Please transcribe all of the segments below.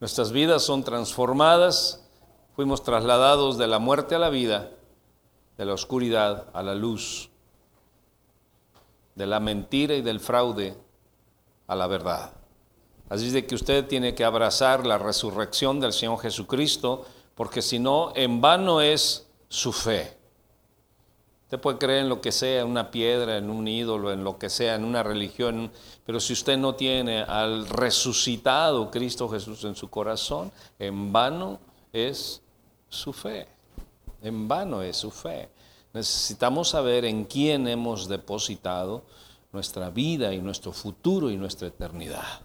Nuestras vidas son transformadas, fuimos trasladados de la muerte a la vida, de la oscuridad a la luz, de la mentira y del fraude a la verdad. Así es de que usted tiene que abrazar la resurrección del Señor Jesucristo, porque si no, en vano es su fe. Usted puede creer en lo que sea, en una piedra, en un ídolo, en lo que sea, en una religión, pero si usted no tiene al resucitado Cristo Jesús en su corazón, en vano es su fe. En vano es su fe. Necesitamos saber en quién hemos depositado nuestra vida y nuestro futuro y nuestra eternidad.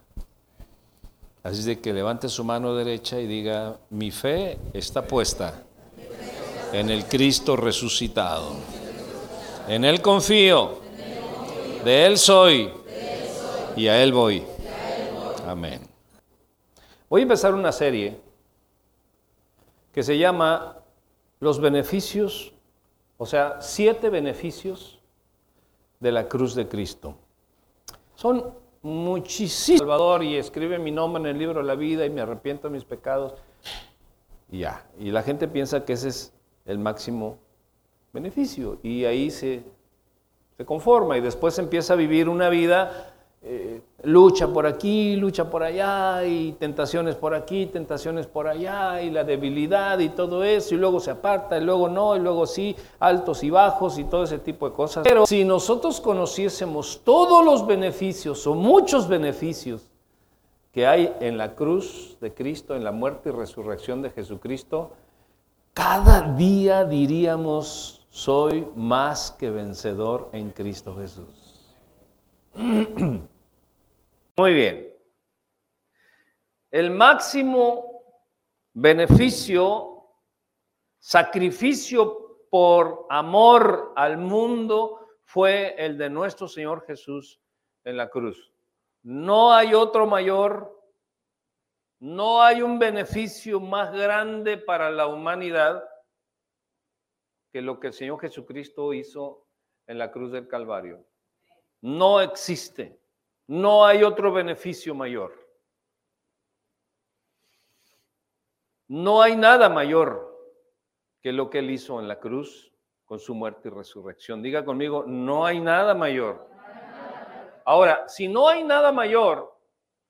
Así de que levante su mano derecha y diga, mi fe está puesta en el Cristo resucitado. En Él confío, de Él soy y a Él voy. Amén. Voy a empezar una serie que se llama Los beneficios, o sea, siete beneficios de la cruz de Cristo. Son muchísimos. Salvador y escribe mi nombre en el libro de la vida y me arrepiento de mis pecados. Y ya. Y la gente piensa que ese es el máximo beneficio. Y ahí se, se conforma y después empieza a vivir una vida, eh, lucha por aquí, lucha por allá, y tentaciones por aquí, tentaciones por allá, y la debilidad y todo eso, y luego se aparta, y luego no, y luego sí, altos y bajos y todo ese tipo de cosas. Pero si nosotros conociésemos todos los beneficios o muchos beneficios que hay en la cruz de Cristo, en la muerte y resurrección de Jesucristo, cada día diríamos, soy más que vencedor en Cristo Jesús. Muy bien. El máximo beneficio, sacrificio por amor al mundo fue el de nuestro Señor Jesús en la cruz. No hay otro mayor, no hay un beneficio más grande para la humanidad que lo que el Señor Jesucristo hizo en la cruz del Calvario. No existe. No hay otro beneficio mayor. No hay nada mayor que lo que él hizo en la cruz con su muerte y resurrección. Diga conmigo, no hay nada mayor. Ahora, si no hay nada mayor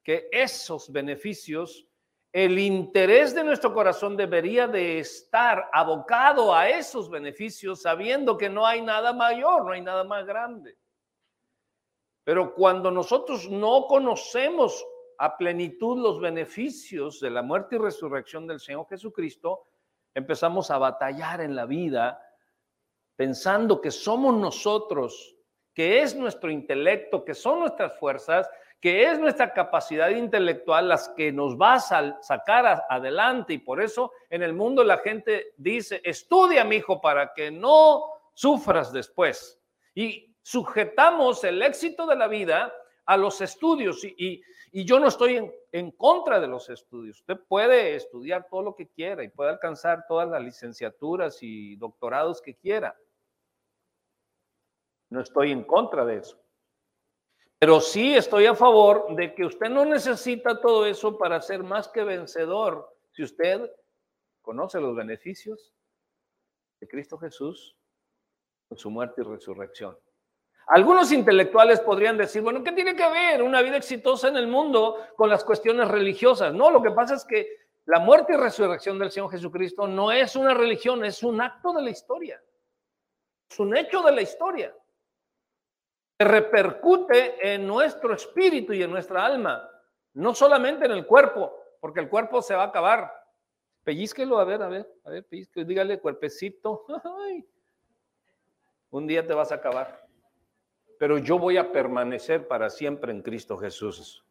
que esos beneficios, el interés de nuestro corazón debería de estar abocado a esos beneficios, sabiendo que no hay nada mayor, no hay nada más grande. Pero cuando nosotros no conocemos a plenitud los beneficios de la muerte y resurrección del Señor Jesucristo, empezamos a batallar en la vida pensando que somos nosotros, que es nuestro intelecto, que son nuestras fuerzas, que es nuestra capacidad intelectual las que nos va a sacar adelante y por eso en el mundo la gente dice, estudia mi hijo para que no sufras después. Y sujetamos el éxito de la vida a los estudios y, yo no estoy en, en, contra de los estudios. Usted puede estudiar todo lo que quiera y puede alcanzar todas las licenciaturas y doctorados que quiera. No estoy en contra de eso. Pero sí estoy a favor de que usted no necesita todo eso para ser más que vencedor. Si usted conoce los beneficios de Cristo Jesús con su muerte y resurrección. Algunos intelectuales podrían decir, bueno, ¿qué tiene que ver una vida exitosa en el mundo con las cuestiones religiosas? No, lo que pasa es que la muerte y resurrección del Señor Jesucristo no es una religión, es un acto de la historia. Es un hecho de la historia repercute en nuestro espíritu y en nuestra alma, no solamente en el cuerpo, porque el cuerpo se va a acabar. Pellizquelo, a ver, a ver, a ver, pellizquelo, dígale, cuerpecito, un día te vas a acabar, pero yo voy a permanecer para siempre en Cristo Jesús.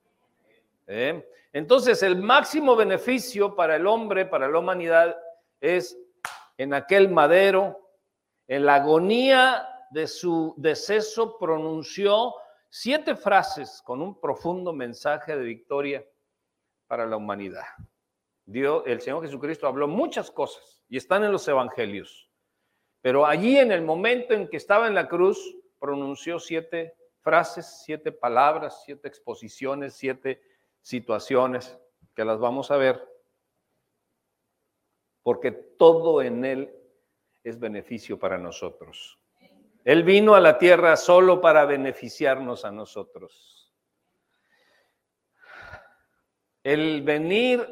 ¿Eh? Entonces, el máximo beneficio para el hombre, para la humanidad, es en aquel madero, en la agonía de su deceso pronunció siete frases con un profundo mensaje de victoria para la humanidad. Dios, el Señor Jesucristo habló muchas cosas y están en los evangelios. Pero allí en el momento en que estaba en la cruz, pronunció siete frases, siete palabras, siete exposiciones, siete situaciones que las vamos a ver, porque todo en Él es beneficio para nosotros. Él vino a la tierra solo para beneficiarnos a nosotros. El venir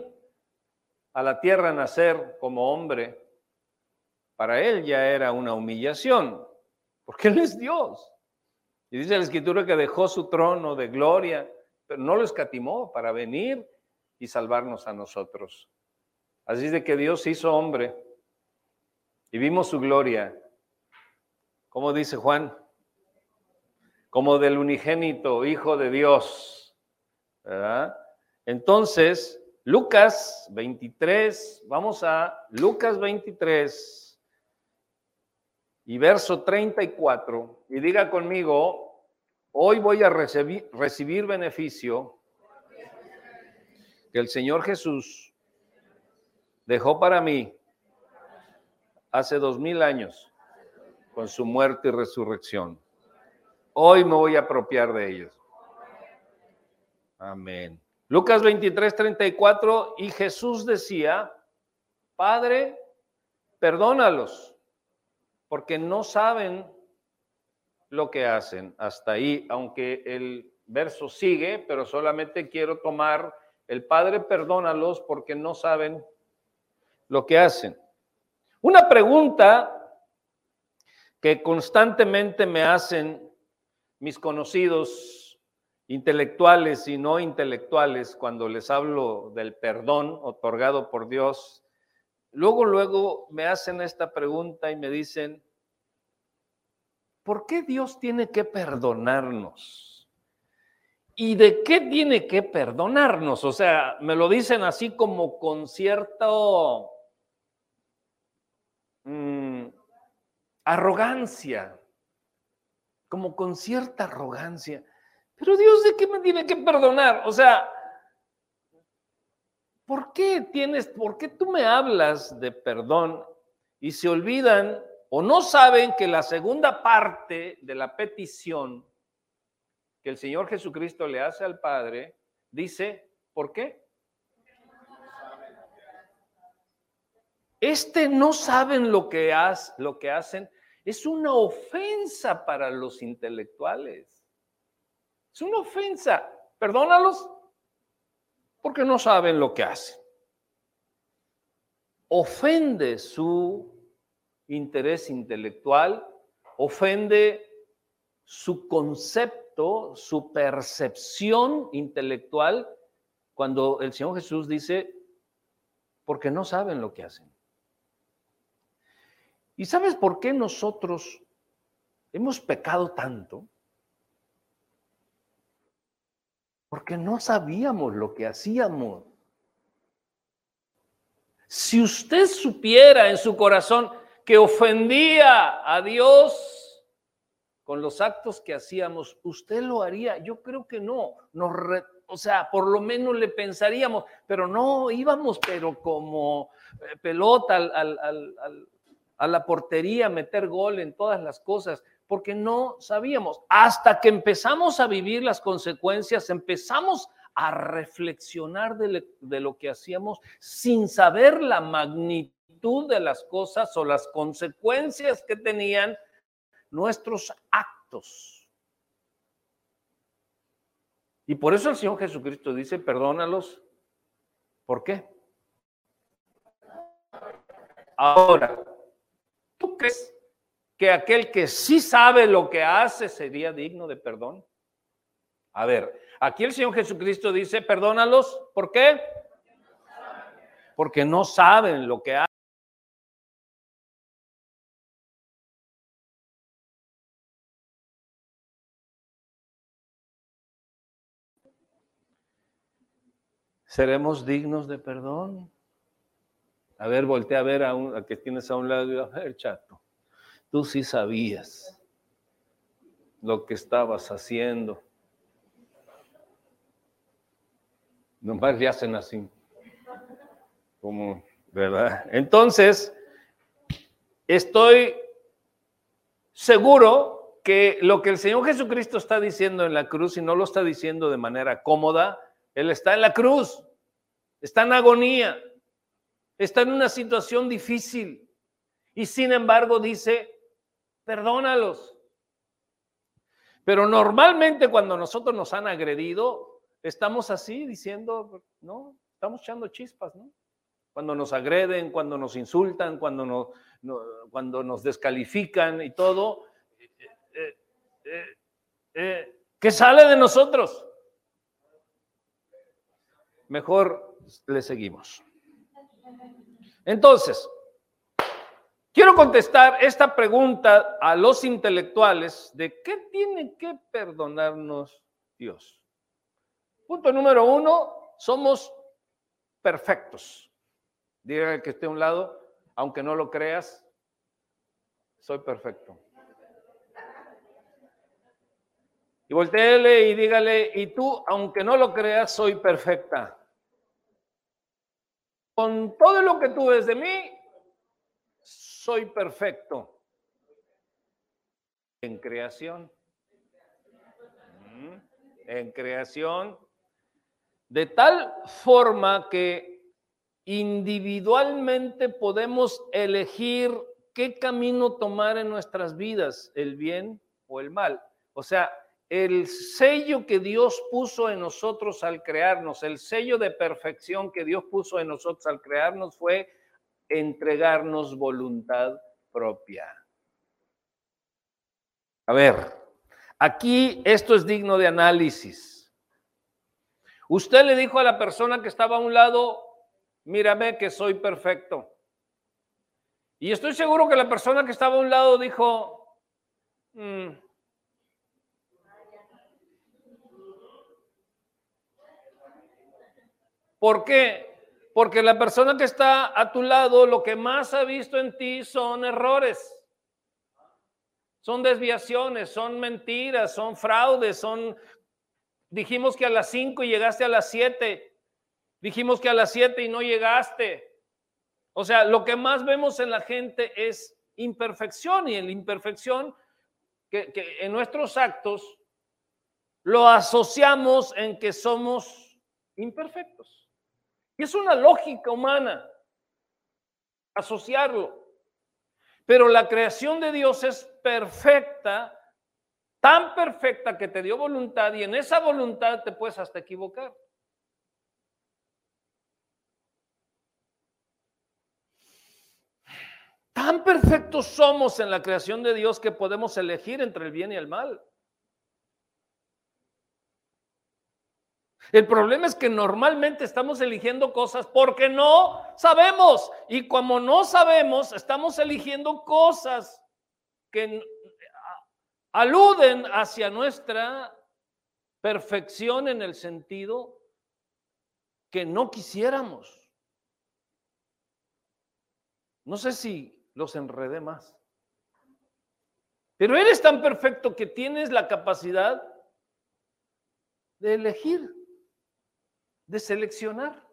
a la tierra a nacer como hombre, para él ya era una humillación, porque él es Dios. Y dice la escritura que dejó su trono de gloria, pero no lo escatimó para venir y salvarnos a nosotros. Así de que Dios hizo hombre y vimos su gloria. Como dice Juan? Como del unigénito Hijo de Dios. Entonces, Lucas 23, vamos a Lucas 23 y verso 34, y diga conmigo, hoy voy a recibir, recibir beneficio que el Señor Jesús dejó para mí hace dos mil años con su muerte y resurrección. Hoy me voy a apropiar de ellos. Amén. Lucas 23, 34, y Jesús decía, Padre, perdónalos, porque no saben lo que hacen. Hasta ahí, aunque el verso sigue, pero solamente quiero tomar el Padre, perdónalos porque no saben lo que hacen. Una pregunta que constantemente me hacen mis conocidos intelectuales y no intelectuales, cuando les hablo del perdón otorgado por Dios, luego, luego me hacen esta pregunta y me dicen, ¿por qué Dios tiene que perdonarnos? ¿Y de qué tiene que perdonarnos? O sea, me lo dicen así como con cierto mm, arrogancia, como con cierta arrogancia. Pero Dios, ¿de qué me tiene que perdonar? O sea, ¿por qué tienes, por qué tú me hablas de perdón y se olvidan o no saben que la segunda parte de la petición que el Señor Jesucristo le hace al Padre dice, ¿por qué? Este no saben lo que, lo que hacen, es una ofensa para los intelectuales. Es una ofensa. Perdónalos porque no saben lo que hacen. Ofende su interés intelectual, ofende su concepto, su percepción intelectual, cuando el Señor Jesús dice, porque no saben lo que hacen. ¿Y sabes por qué nosotros hemos pecado tanto? porque no sabíamos lo que hacíamos. Si usted supiera en su corazón que ofendía a Dios con los actos que hacíamos, ¿usted lo haría? Yo creo que no. Nos o sea, por lo menos le pensaríamos, pero no íbamos, pero como eh, pelota a la portería, meter gol en todas las cosas porque no sabíamos. Hasta que empezamos a vivir las consecuencias, empezamos a reflexionar de, lo que hacíamos sin saber la magnitud de las cosas o las consecuencias que tenían nuestros actos. Y por eso el Señor Jesucristo dice, perdónalos. ¿Por qué? Ahora, ¿tú crees que aquel que sí sabe lo que hace sería digno de perdón? A ver, aquí el Señor Jesucristo dice, perdónalos, ¿por qué? Porque no saben lo que hacen. ¿Seremos dignos de perdón? A ver, voltea a ver a, un, a que tienes a un lado a ver, chato tú sí sabías lo que estabas haciendo. Nomás le hacen así. Como, ¿verdad? Entonces, estoy seguro que lo que el Señor Jesucristo está diciendo en la cruz, y no lo está diciendo de manera cómoda, Él está en la cruz, está en agonía, está en una situación difícil y sin embargo dice, perdónalos. Pero normalmente cuando nosotros nos han agredido, estamos así diciendo, no, estamos echando chispas, ¿no? Cuando nos agreden, cuando nos insultan, cuando nos, cuando nos descalifican y todo, eh, eh, eh, ¿qué sale de nosotros? Mejor le seguimos. Entonces, quiero contestar esta pregunta a los intelectuales de qué tiene que perdonarnos Dios. Punto número uno, somos perfectos. Dígale que esté a un lado, aunque no lo creas, soy perfecto. Y volteele y dígale, y tú, aunque no lo creas, soy perfecta. Con todo lo que tú ves de mí, soy perfecto. En creación. Mm, en creación. De tal forma que individualmente podemos elegir qué camino tomar en nuestras vidas, el bien o el mal. O sea, el sello que Dios puso en nosotros al crearnos, el sello de perfección que Dios puso en nosotros al crearnos fue entregarnos voluntad propia. A ver, aquí esto es digno de análisis. Usted le dijo a la persona que estaba a un lado, mírame que soy perfecto. Y estoy seguro que la persona que estaba a un lado dijo, mm, ¿Por qué? Porque la persona que está a tu lado lo que más ha visto en ti son errores, son desviaciones, son mentiras, son fraudes, son... Dijimos que a las 5 y llegaste a las 7. Dijimos que a las 7 y no llegaste. O sea, lo que más vemos en la gente es imperfección y en la imperfección que, que en nuestros actos lo asociamos en que somos imperfectos. Y es una lógica humana asociarlo. Pero la creación de Dios es perfecta, tan perfecta que te dio voluntad y en esa voluntad te puedes hasta equivocar. Tan perfectos somos en la creación de Dios que podemos elegir entre el bien y el mal. El problema es que normalmente estamos eligiendo cosas porque no sabemos. Y como no sabemos, estamos eligiendo cosas que aluden hacia nuestra perfección en el sentido que no quisiéramos. No sé si los enredé más. Pero eres tan perfecto que tienes la capacidad de elegir de seleccionar,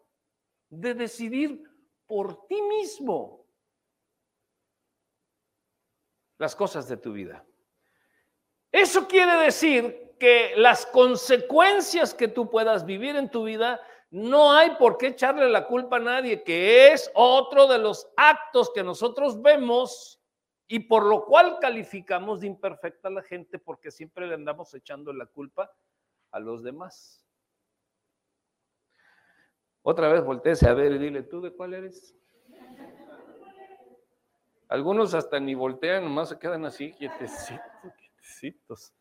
de decidir por ti mismo las cosas de tu vida. Eso quiere decir que las consecuencias que tú puedas vivir en tu vida, no hay por qué echarle la culpa a nadie, que es otro de los actos que nosotros vemos y por lo cual calificamos de imperfecta a la gente porque siempre le andamos echando la culpa a los demás. Otra vez volteese a ver y dile, ¿tú de cuál eres? Algunos hasta ni voltean, nomás se quedan así, quietecitos, quietecitos.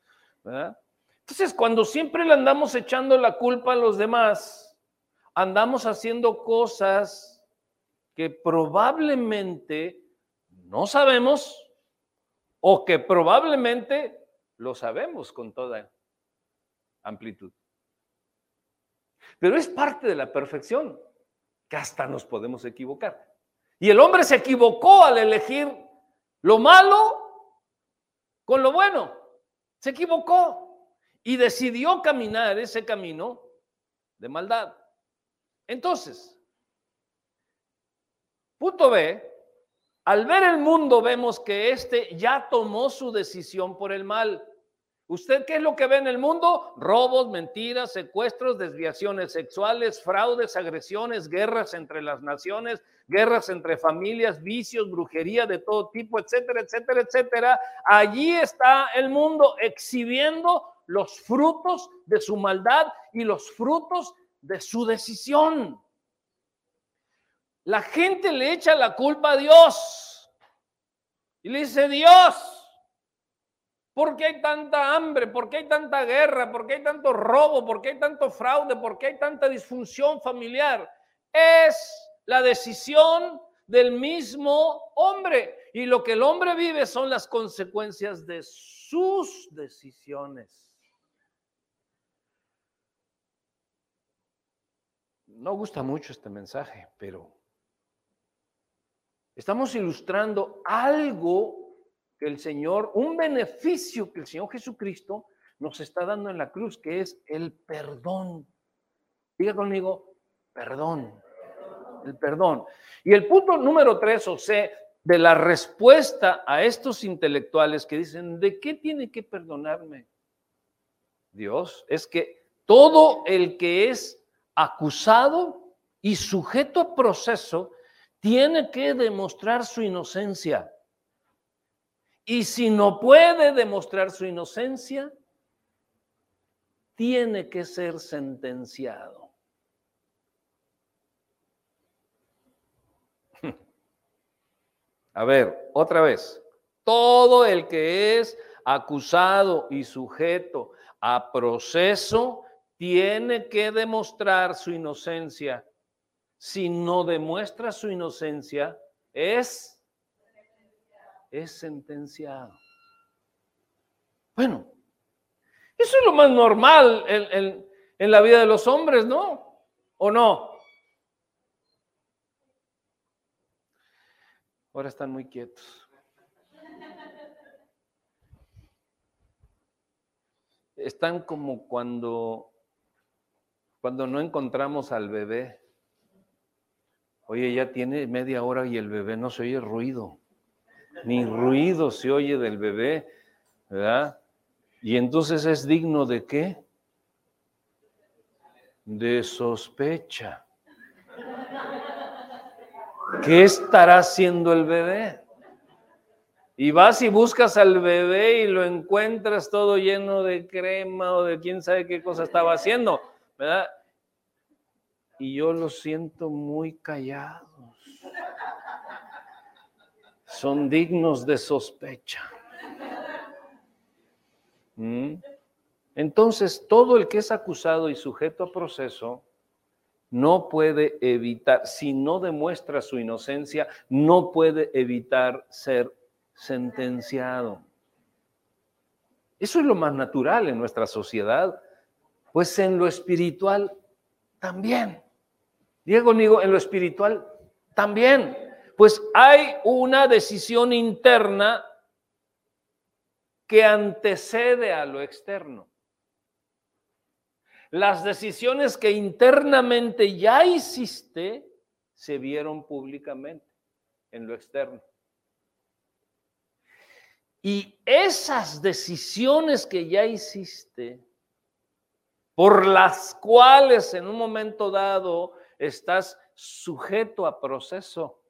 Entonces, cuando siempre le andamos echando la culpa a los demás, andamos haciendo cosas que probablemente no sabemos o que probablemente lo sabemos con toda amplitud. Pero es parte de la perfección, que hasta nos podemos equivocar. Y el hombre se equivocó al elegir lo malo con lo bueno. Se equivocó y decidió caminar ese camino de maldad. Entonces, punto B, al ver el mundo vemos que éste ya tomó su decisión por el mal. ¿Usted qué es lo que ve en el mundo? Robos, mentiras, secuestros, desviaciones sexuales, fraudes, agresiones, guerras entre las naciones, guerras entre familias, vicios, brujería de todo tipo, etcétera, etcétera, etcétera. Allí está el mundo exhibiendo los frutos de su maldad y los frutos de su decisión. La gente le echa la culpa a Dios y le dice, Dios, ¿Por qué hay tanta hambre? ¿Por qué hay tanta guerra? ¿Por qué hay tanto robo? ¿Por qué hay tanto fraude? ¿Por qué hay tanta disfunción familiar? Es la decisión del mismo hombre. Y lo que el hombre vive son las consecuencias de sus decisiones. No gusta mucho este mensaje, pero estamos ilustrando algo el Señor, un beneficio que el Señor Jesucristo nos está dando en la cruz, que es el perdón. Diga conmigo, perdón. El perdón. Y el punto número tres, o sea, de la respuesta a estos intelectuales que dicen, ¿de qué tiene que perdonarme Dios? Es que todo el que es acusado y sujeto a proceso tiene que demostrar su inocencia. Y si no puede demostrar su inocencia, tiene que ser sentenciado. A ver, otra vez. Todo el que es acusado y sujeto a proceso tiene que demostrar su inocencia. Si no demuestra su inocencia, es es sentenciado. Bueno, eso es lo más normal en, en la vida de los hombres, ¿no? ¿O no? Ahora están muy quietos. Están como cuando, cuando no encontramos al bebé. Oye, ya tiene media hora y el bebé no se oye ruido ni ruido se oye del bebé, ¿verdad? Y entonces es digno de qué? De sospecha. ¿Qué estará haciendo el bebé? Y vas y buscas al bebé y lo encuentras todo lleno de crema o de quién sabe qué cosa estaba haciendo, ¿verdad? Y yo lo siento muy callado son dignos de sospecha. ¿Mm? Entonces, todo el que es acusado y sujeto a proceso no puede evitar, si no demuestra su inocencia, no puede evitar ser sentenciado. Eso es lo más natural en nuestra sociedad, pues en lo espiritual también. Diego Nigo, en lo espiritual también pues hay una decisión interna que antecede a lo externo. Las decisiones que internamente ya hiciste se vieron públicamente en lo externo. Y esas decisiones que ya hiciste, por las cuales en un momento dado estás sujeto a proceso,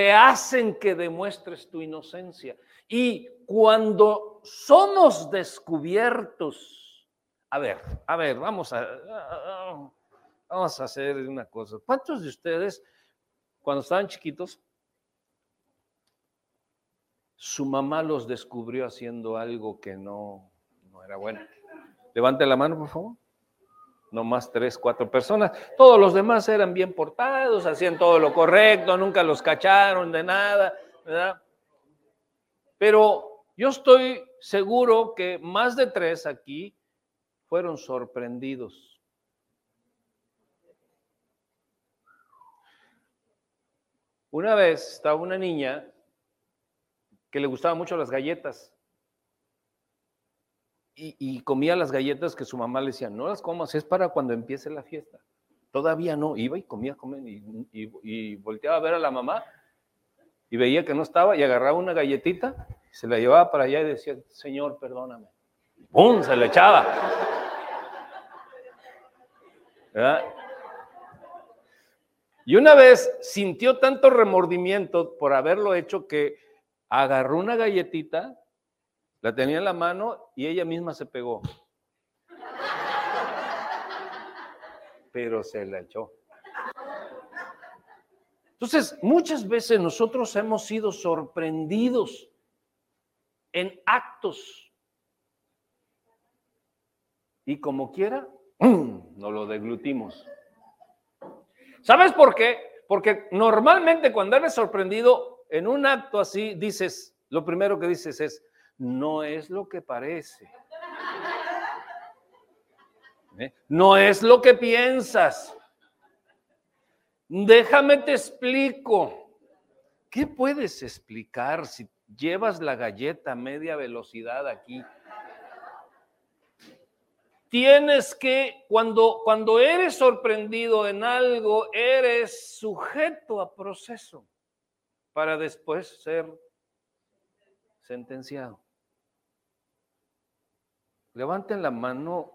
te hacen que demuestres tu inocencia. Y cuando somos descubiertos, a ver, a ver, vamos a, vamos a hacer una cosa. ¿Cuántos de ustedes, cuando estaban chiquitos, su mamá los descubrió haciendo algo que no, no era bueno? Levante la mano, por favor no más tres, cuatro personas. Todos los demás eran bien portados, hacían todo lo correcto, nunca los cacharon de nada, ¿verdad? Pero yo estoy seguro que más de tres aquí fueron sorprendidos. Una vez estaba una niña que le gustaban mucho las galletas y, comía las galletas que su mamá le decía, no las comas, es para cuando empiece la fiesta. Todavía no, iba y comía, comía y, volteaba a ver a la mamá y veía que no estaba y agarraba una galletita Se la llevaba para allá y decía, Señor, perdóname. ¡Pum! Se la echaba. Y una vez sintió tanto remordimiento por haberlo hecho que agarró una galletita, la tenía en la mano y ella misma se pegó. Pero se la echó. Entonces, muchas veces nosotros hemos sido sorprendidos en actos y como quiera, no lo deglutimos. ¿Sabes por qué? Porque normalmente cuando eres sorprendido en un acto así, dices, lo primero que dices es, no es lo que parece. ¿Eh? No es lo que piensas. Déjame te explico. ¿Qué puedes explicar si llevas la galleta a media velocidad aquí? Tienes que, cuando, cuando eres sorprendido en algo, eres sujeto a proceso para después ser sentenciado. Levanten la mano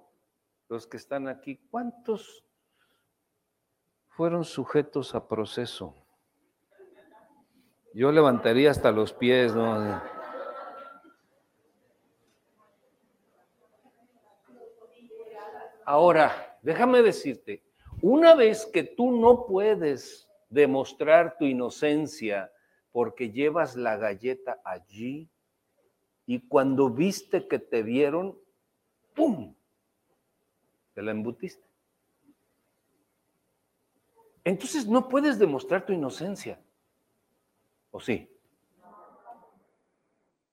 los que están aquí. ¿Cuántos fueron sujetos a proceso? Yo levantaría hasta los pies, ¿no? Ahora, déjame decirte, una vez que tú no puedes demostrar tu inocencia porque llevas la galleta allí y cuando viste que te vieron, ¡pum! Te la embutiste. Entonces no puedes demostrar tu inocencia. ¿O sí?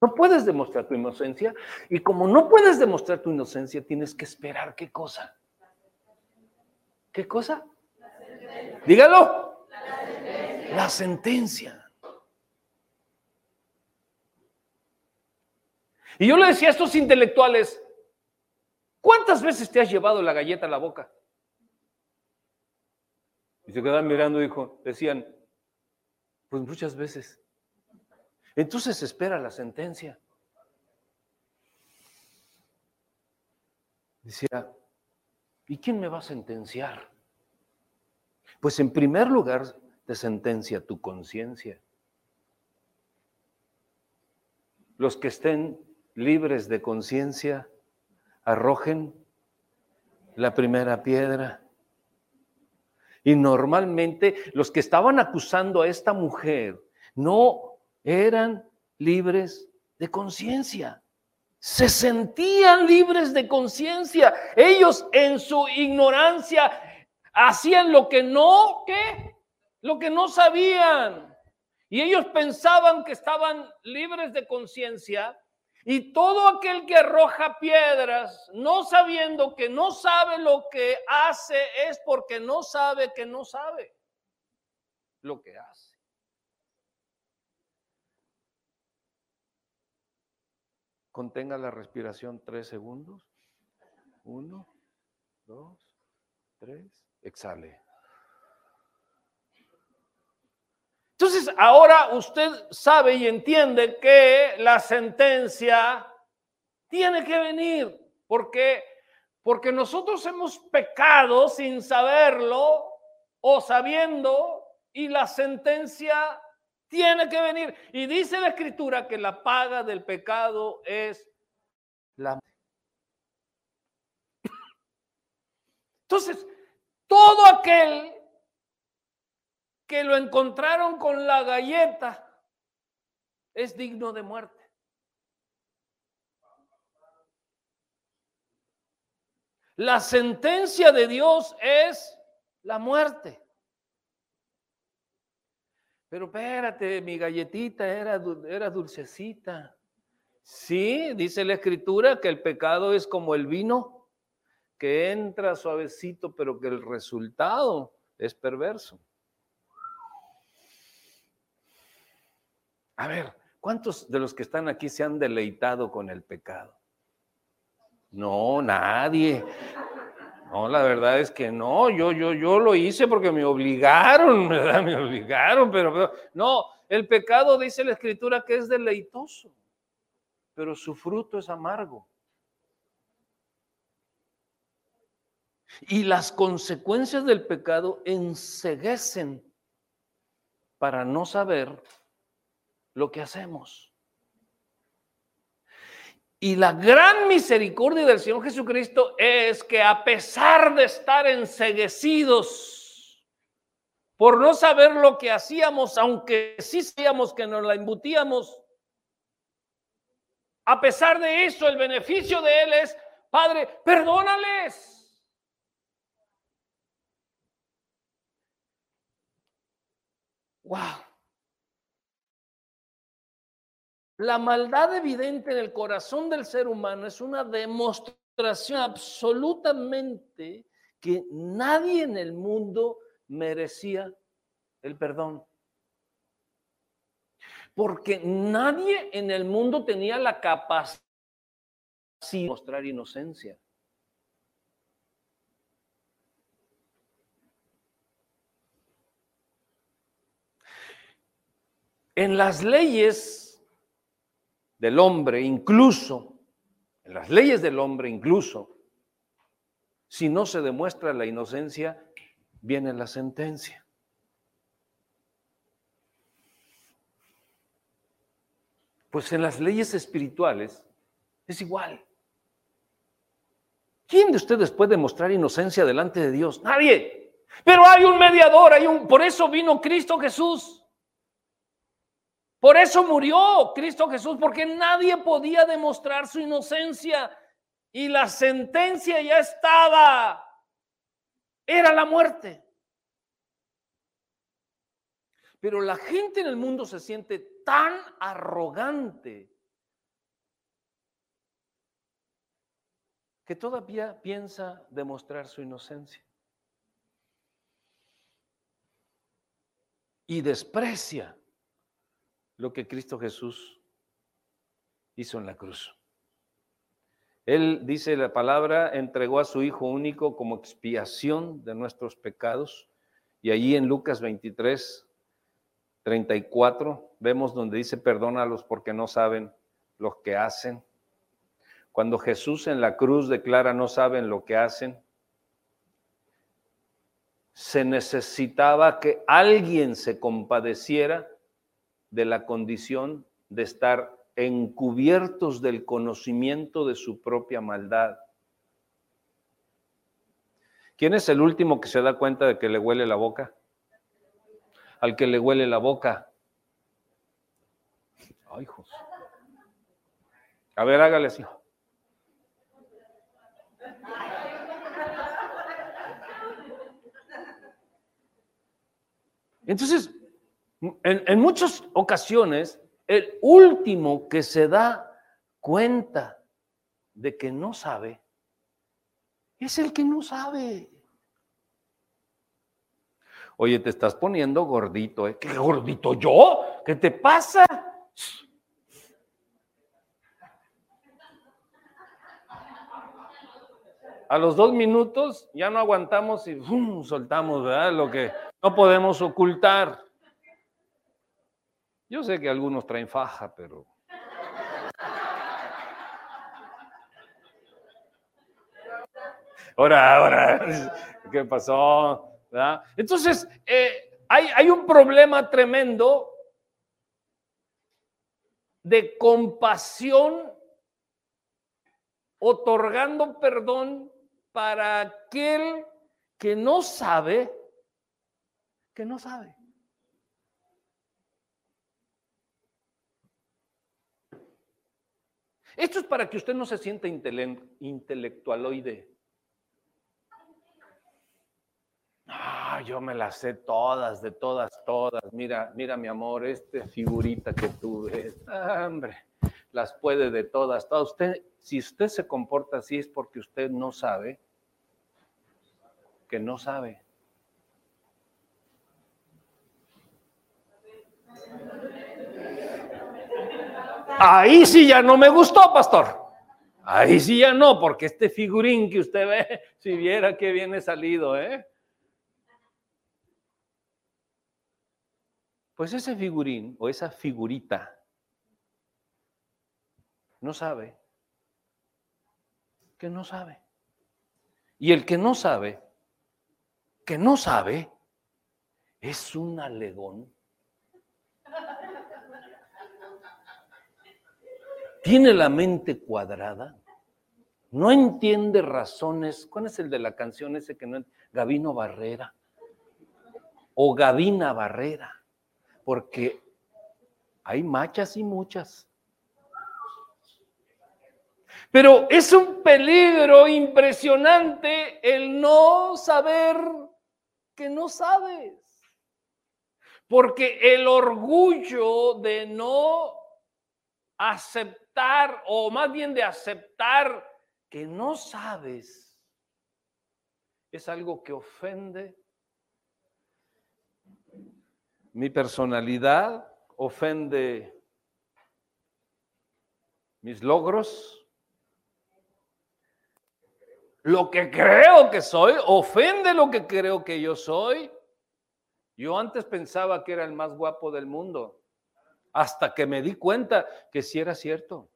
No puedes demostrar tu inocencia y como no puedes demostrar tu inocencia, tienes que esperar qué cosa. ¿Qué cosa? Dígalo. La sentencia. Y yo le decía a estos intelectuales, ¿cuántas veces te has llevado la galleta a la boca? Y se quedaban mirando dijo, decían, pues muchas veces. Entonces espera la sentencia. Decía, ¿y quién me va a sentenciar? Pues en primer lugar te sentencia tu conciencia. Los que estén libres de conciencia, arrojen la primera piedra. Y normalmente los que estaban acusando a esta mujer no eran libres de conciencia. Se sentían libres de conciencia. Ellos en su ignorancia hacían lo que no, ¿qué? Lo que no sabían. Y ellos pensaban que estaban libres de conciencia. Y todo aquel que arroja piedras, no sabiendo que no sabe lo que hace, es porque no sabe que no sabe lo que hace. Contenga la respiración tres segundos. Uno, dos, tres. Exhale. Entonces, ahora usted sabe y entiende que la sentencia tiene que venir. porque Porque nosotros hemos pecado sin saberlo o sabiendo y la sentencia tiene que venir. Y dice la escritura que la paga del pecado es la Entonces, todo aquel que lo encontraron con la galleta es digno de muerte. La sentencia de Dios es la muerte. Pero espérate, mi galletita era, era dulcecita. Sí, dice la escritura que el pecado es como el vino, que entra suavecito, pero que el resultado es perverso. A ver, ¿cuántos de los que están aquí se han deleitado con el pecado? No, nadie. No, la verdad es que no, yo, yo, yo lo hice porque me obligaron, ¿verdad? Me obligaron, pero, pero no, el pecado dice la escritura que es deleitoso. pero su fruto es amargo. Y las consecuencias del pecado enseguecen para no saber lo que hacemos. Y la gran misericordia del Señor Jesucristo es que a pesar de estar enseguecidos por no saber lo que hacíamos, aunque sí sabíamos que nos la embutíamos, a pesar de eso, el beneficio de Él es, Padre, perdónales. Wow. La maldad evidente en el corazón del ser humano es una demostración absolutamente que nadie en el mundo merecía el perdón. Porque nadie en el mundo tenía la capacidad de mostrar inocencia. En las leyes del hombre, incluso, en las leyes del hombre, incluso, si no se demuestra la inocencia, viene la sentencia. Pues en las leyes espirituales es igual. ¿Quién de ustedes puede mostrar inocencia delante de Dios? Nadie. Pero hay un mediador, hay un por eso vino Cristo Jesús. Por eso murió Cristo Jesús, porque nadie podía demostrar su inocencia y la sentencia ya estaba. Era la muerte. Pero la gente en el mundo se siente tan arrogante que todavía piensa demostrar su inocencia. Y desprecia lo que Cristo Jesús hizo en la cruz. Él, dice la palabra, entregó a su Hijo único como expiación de nuestros pecados. Y allí en Lucas 23, 34, vemos donde dice, perdónalos porque no saben lo que hacen. Cuando Jesús en la cruz declara, no saben lo que hacen, se necesitaba que alguien se compadeciera de la condición de estar encubiertos del conocimiento de su propia maldad. ¿Quién es el último que se da cuenta de que le huele la boca? Al que le huele la boca. Ay, José. A ver, hágale así. Entonces, en, muchas ocasiones, el último que se da cuenta de que no sabe es el que no sabe. Oye, te estás poniendo gordito, ¿eh? ¿Qué gordito yo? ¿Qué te pasa? A los dos minutos ya no aguantamos y soltamos, ¿verdad? Lo que no podemos ocultar. Yo sé que algunos traen faja, pero... Ahora, ahora, ¿qué pasó? Entonces, eh, hay, hay un problema tremendo de compasión, otorgando perdón para aquel que no sabe, que no sabe. Esto es para que usted no se sienta intelectualoide. Ah, yo me las sé todas, de todas, todas. Mira, mira, mi amor, esta figurita que tú ves, ah, hombre, las puede de todas, todas. Usted, si usted se comporta así es porque usted no sabe que no sabe. Ahí sí ya no me gustó, pastor. Ahí sí ya no, porque este figurín que usted ve, si viera que viene salido, ¿eh? Pues ese figurín o esa figurita no sabe que no sabe. Y el que no sabe, que no sabe, es un alegón. Tiene la mente cuadrada, no entiende razones. ¿Cuál es el de la canción ese que no Gavino Barrera o Gavina Barrera? Porque hay machas y muchas. Pero es un peligro impresionante el no saber que no sabes. Porque el orgullo de no aceptar, o más bien de aceptar que no sabes, es algo que ofende. Mi personalidad, ofende mis logros, lo que creo que soy, ofende lo que creo que yo soy. Yo antes pensaba que era el más guapo del mundo, hasta que me di cuenta que sí era cierto.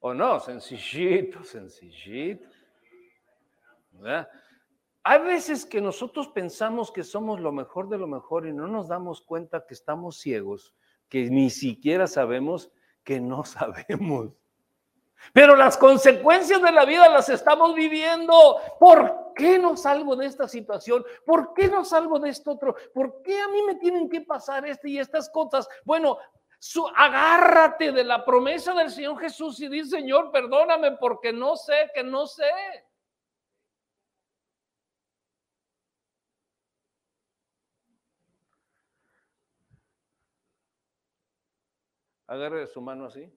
¿O no? Sencillito, sencillito. Hay veces que nosotros pensamos que somos lo mejor de lo mejor y no nos damos cuenta que estamos ciegos, que ni siquiera sabemos que no sabemos. Pero las consecuencias de la vida las estamos viviendo. ¿Por qué no salgo de esta situación? ¿Por qué no salgo de esto otro? ¿Por qué a mí me tienen que pasar este y estas cosas? Bueno, agárrate de la promesa del Señor Jesús y di, Señor, perdóname porque no sé que no sé. Agarre su mano así.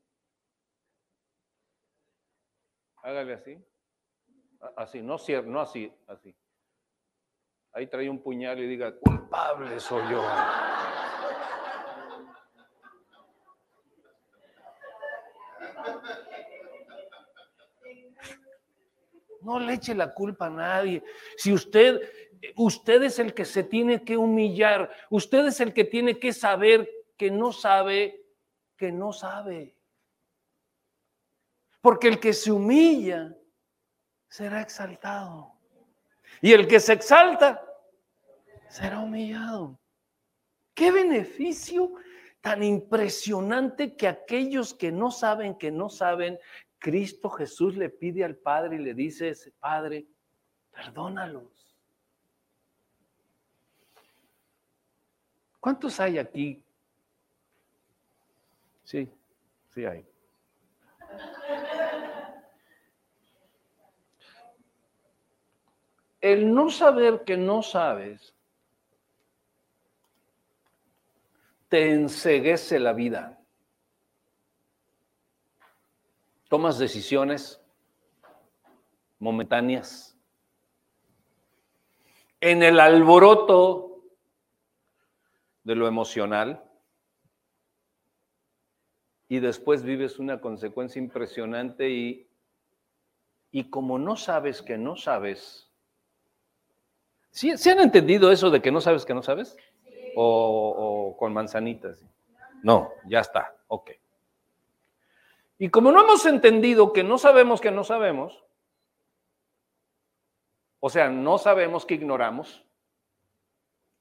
Hágale así. Así, no, no así, así. Ahí trae un puñal y diga, culpable soy yo. No le eche la culpa a nadie. Si usted, usted es el que se tiene que humillar, usted es el que tiene que saber que no sabe que no sabe. Porque el que se humilla será exaltado. Y el que se exalta será humillado. Qué beneficio tan impresionante que aquellos que no saben, que no saben, Cristo Jesús le pide al Padre y le dice, ese Padre, perdónalos. ¿Cuántos hay aquí Sí, sí hay. El no saber que no sabes te enseguece la vida. Tomas decisiones momentáneas. En el alboroto de lo emocional, y después vives una consecuencia impresionante y, y como no sabes que no sabes, ¿sí, han entendido eso de que no sabes que no sabes? O, o con manzanitas. No, ya está, ok. Y como no hemos entendido que no sabemos que no sabemos, o sea, no sabemos que ignoramos,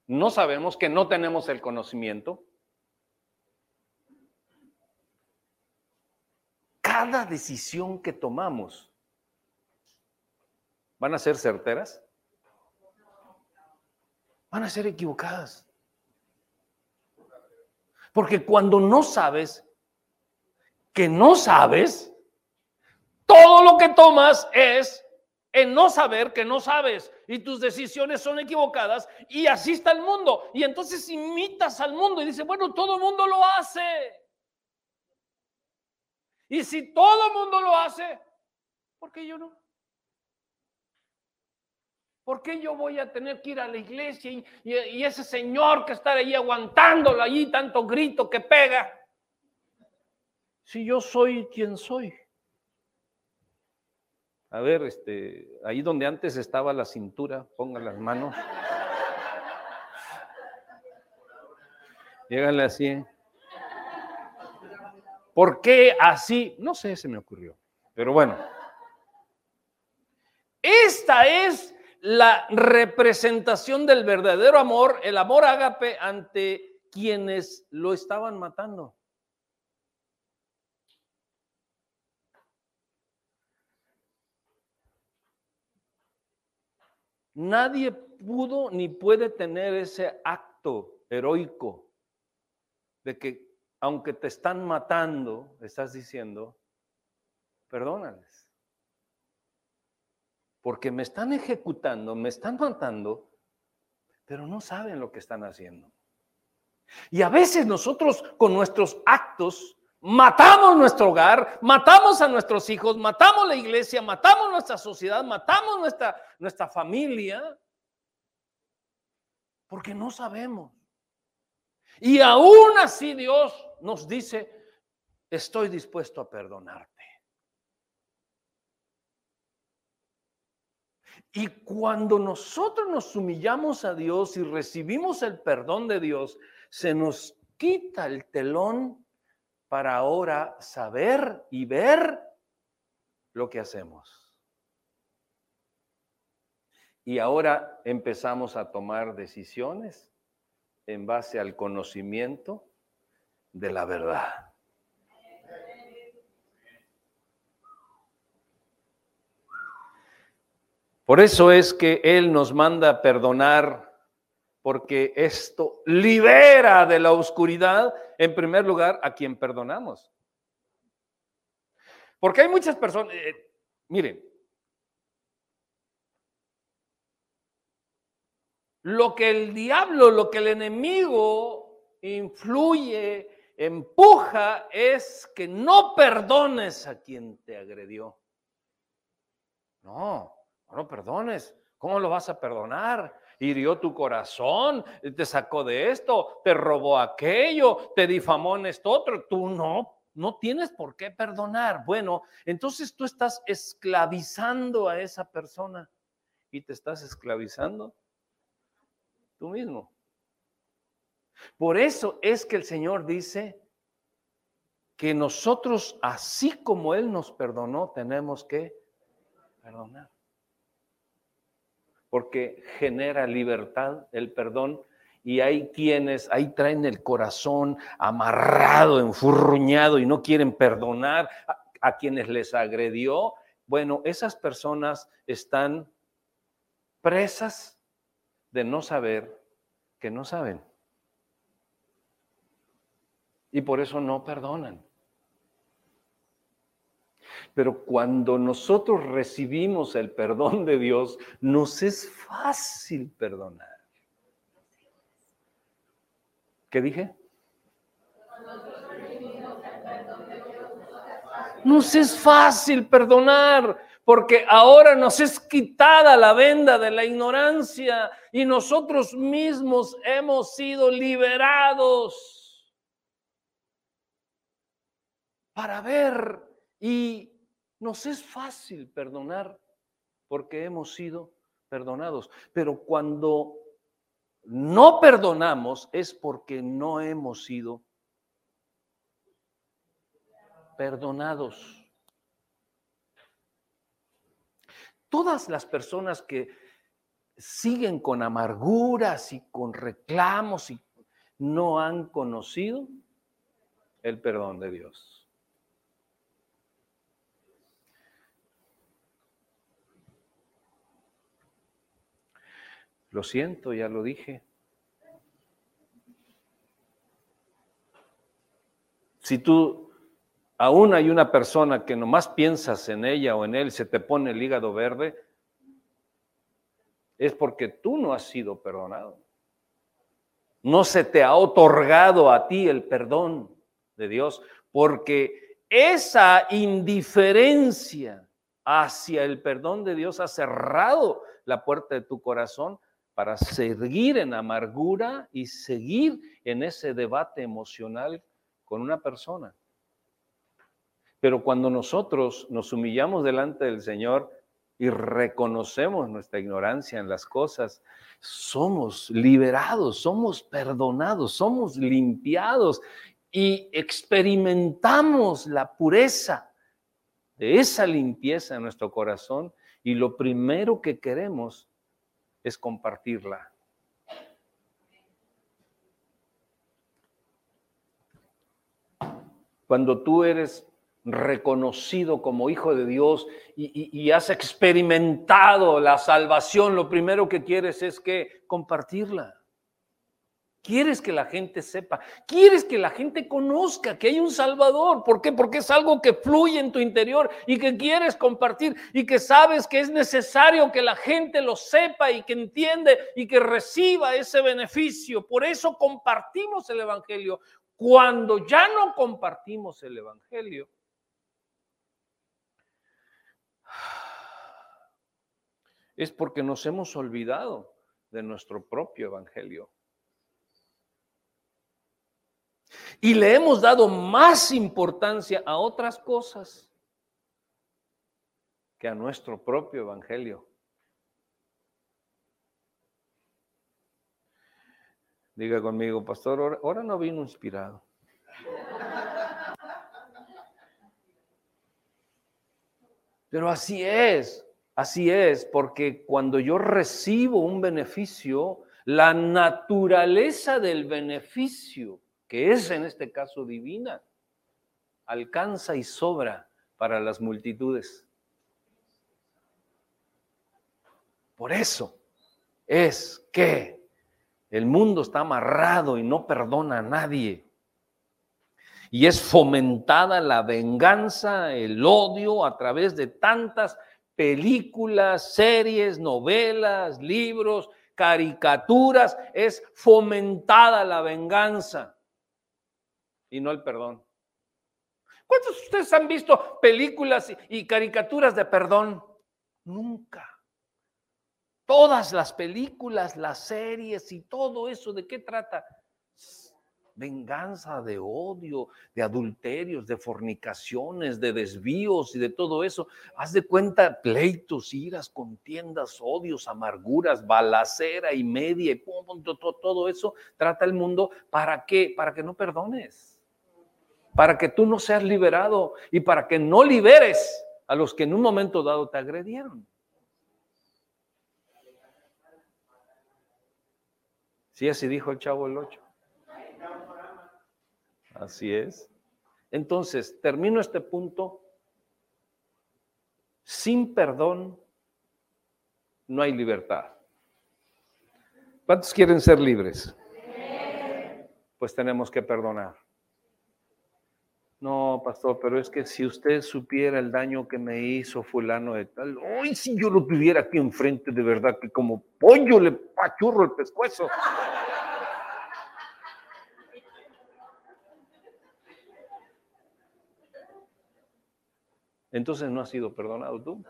no sabemos que no tenemos el conocimiento, cada decisión que tomamos, ¿van a ser certeras? Van a ser equivocadas. Porque cuando no sabes que no sabes, todo lo que tomas es en no saber que no sabes y tus decisiones son equivocadas y así está el mundo. Y entonces imitas al mundo y dices, bueno, todo el mundo lo hace. Y si todo el mundo lo hace, ¿por qué yo no? ¿Por qué yo voy a tener que ir a la iglesia y, ese señor que está ahí aguantándolo allí, tanto grito que pega? Si yo soy quien soy. A ver, este, ahí donde antes estaba la cintura, ponga las manos. Llegale así. ¿Por qué así? No sé, se me ocurrió. Pero bueno. Esta es la representación del verdadero amor, el amor ágape ante quienes lo estaban matando. Nadie pudo ni puede tener ese acto heroico de que aunque te están matando, estás diciendo, perdónales. Porque me están ejecutando, me están matando, pero no saben lo que están haciendo. Y a veces nosotros con nuestros actos matamos nuestro hogar, matamos a nuestros hijos, matamos la iglesia, matamos nuestra sociedad, matamos nuestra, nuestra familia, porque no sabemos. Y aún así Dios nos dice, estoy dispuesto a perdonarte. Y cuando nosotros nos humillamos a Dios y recibimos el perdón de Dios, se nos quita el telón para ahora saber y ver lo que hacemos. Y ahora empezamos a tomar decisiones en base al conocimiento de la verdad. Por eso es que Él nos manda perdonar, porque esto libera de la oscuridad, en primer lugar, a quien perdonamos. Porque hay muchas personas, eh, miren, lo que el diablo, lo que el enemigo influye, empuja, es que no perdones a quien te agredió. No, no perdones. ¿Cómo lo vas a perdonar? Hirió tu corazón, te sacó de esto, te robó aquello, te difamó en esto otro. Tú no, no tienes por qué perdonar. Bueno, entonces tú estás esclavizando a esa persona y te estás esclavizando tú mismo. Por eso es que el Señor dice que nosotros, así como Él nos perdonó, tenemos que perdonar. Porque genera libertad el perdón y hay quienes ahí traen el corazón amarrado, enfurruñado y no quieren perdonar a, a quienes les agredió. Bueno, esas personas están presas de no saber que no saben. Y por eso no perdonan. Pero cuando nosotros recibimos el perdón de Dios, nos es fácil perdonar. ¿Qué dije? Nos es fácil perdonar porque ahora nos es quitada la venda de la ignorancia y nosotros mismos hemos sido liberados para ver y nos es fácil perdonar porque hemos sido perdonados. Pero cuando no perdonamos es porque no hemos sido perdonados. todas las personas que siguen con amarguras y con reclamos y no han conocido el perdón de Dios. Lo siento, ya lo dije. Si tú aún hay una persona que nomás piensas en ella o en él, se te pone el hígado verde, es porque tú no has sido perdonado. No se te ha otorgado a ti el perdón de Dios, porque esa indiferencia hacia el perdón de Dios ha cerrado la puerta de tu corazón para seguir en amargura y seguir en ese debate emocional con una persona. Pero cuando nosotros nos humillamos delante del Señor, y reconocemos nuestra ignorancia en las cosas, somos liberados, somos perdonados, somos limpiados y experimentamos la pureza de esa limpieza en nuestro corazón y lo primero que queremos es compartirla. Cuando tú eres reconocido como hijo de Dios y, has experimentado la salvación, lo primero que quieres es que compartirla. Quieres que la gente sepa, quieres que la gente conozca que hay un Salvador. ¿Por qué? Porque es algo que fluye en tu interior y que quieres compartir y que sabes que es necesario que la gente lo sepa y que entiende y que reciba ese beneficio. Por eso compartimos el Evangelio. Cuando ya no compartimos el Evangelio, es porque nos hemos olvidado de nuestro propio evangelio. Y le hemos dado más importancia a otras cosas que a nuestro propio evangelio. Diga conmigo, pastor, ahora, no vino inspirado. Pero así es. Así es, porque cuando yo recibo un beneficio, la naturaleza del beneficio, que es en este caso divina, alcanza y sobra para las multitudes. Por eso es que el mundo está amarrado y no perdona a nadie. Y es fomentada la venganza, el odio a través de tantas películas, series, novelas, libros, caricaturas, es fomentada la venganza y no el perdón. ¿Cuántos de ustedes han visto películas y caricaturas de perdón? Nunca. Todas las películas, las series y todo eso, ¿de qué trata? venganza, de odio, de adulterios, de fornicaciones, de desvíos y de todo eso. Haz de cuenta pleitos, iras, contiendas, odios, amarguras, balacera y media y todo, eso trata el mundo para qué? Para que no perdones. Para que tú no seas liberado y para que no liberes a los que en un momento dado te agredieron. Sí, así dijo el chavo el 8. Así es. Entonces, termino este punto. Sin perdón no hay libertad. ¿Cuántos quieren ser libres? Pues tenemos que perdonar. No, pastor, pero es que si usted supiera el daño que me hizo fulano de tal, hoy si yo lo tuviera aquí enfrente, de verdad que como pollo le pachurro el pescuezo. entonces no has sido perdonado tú.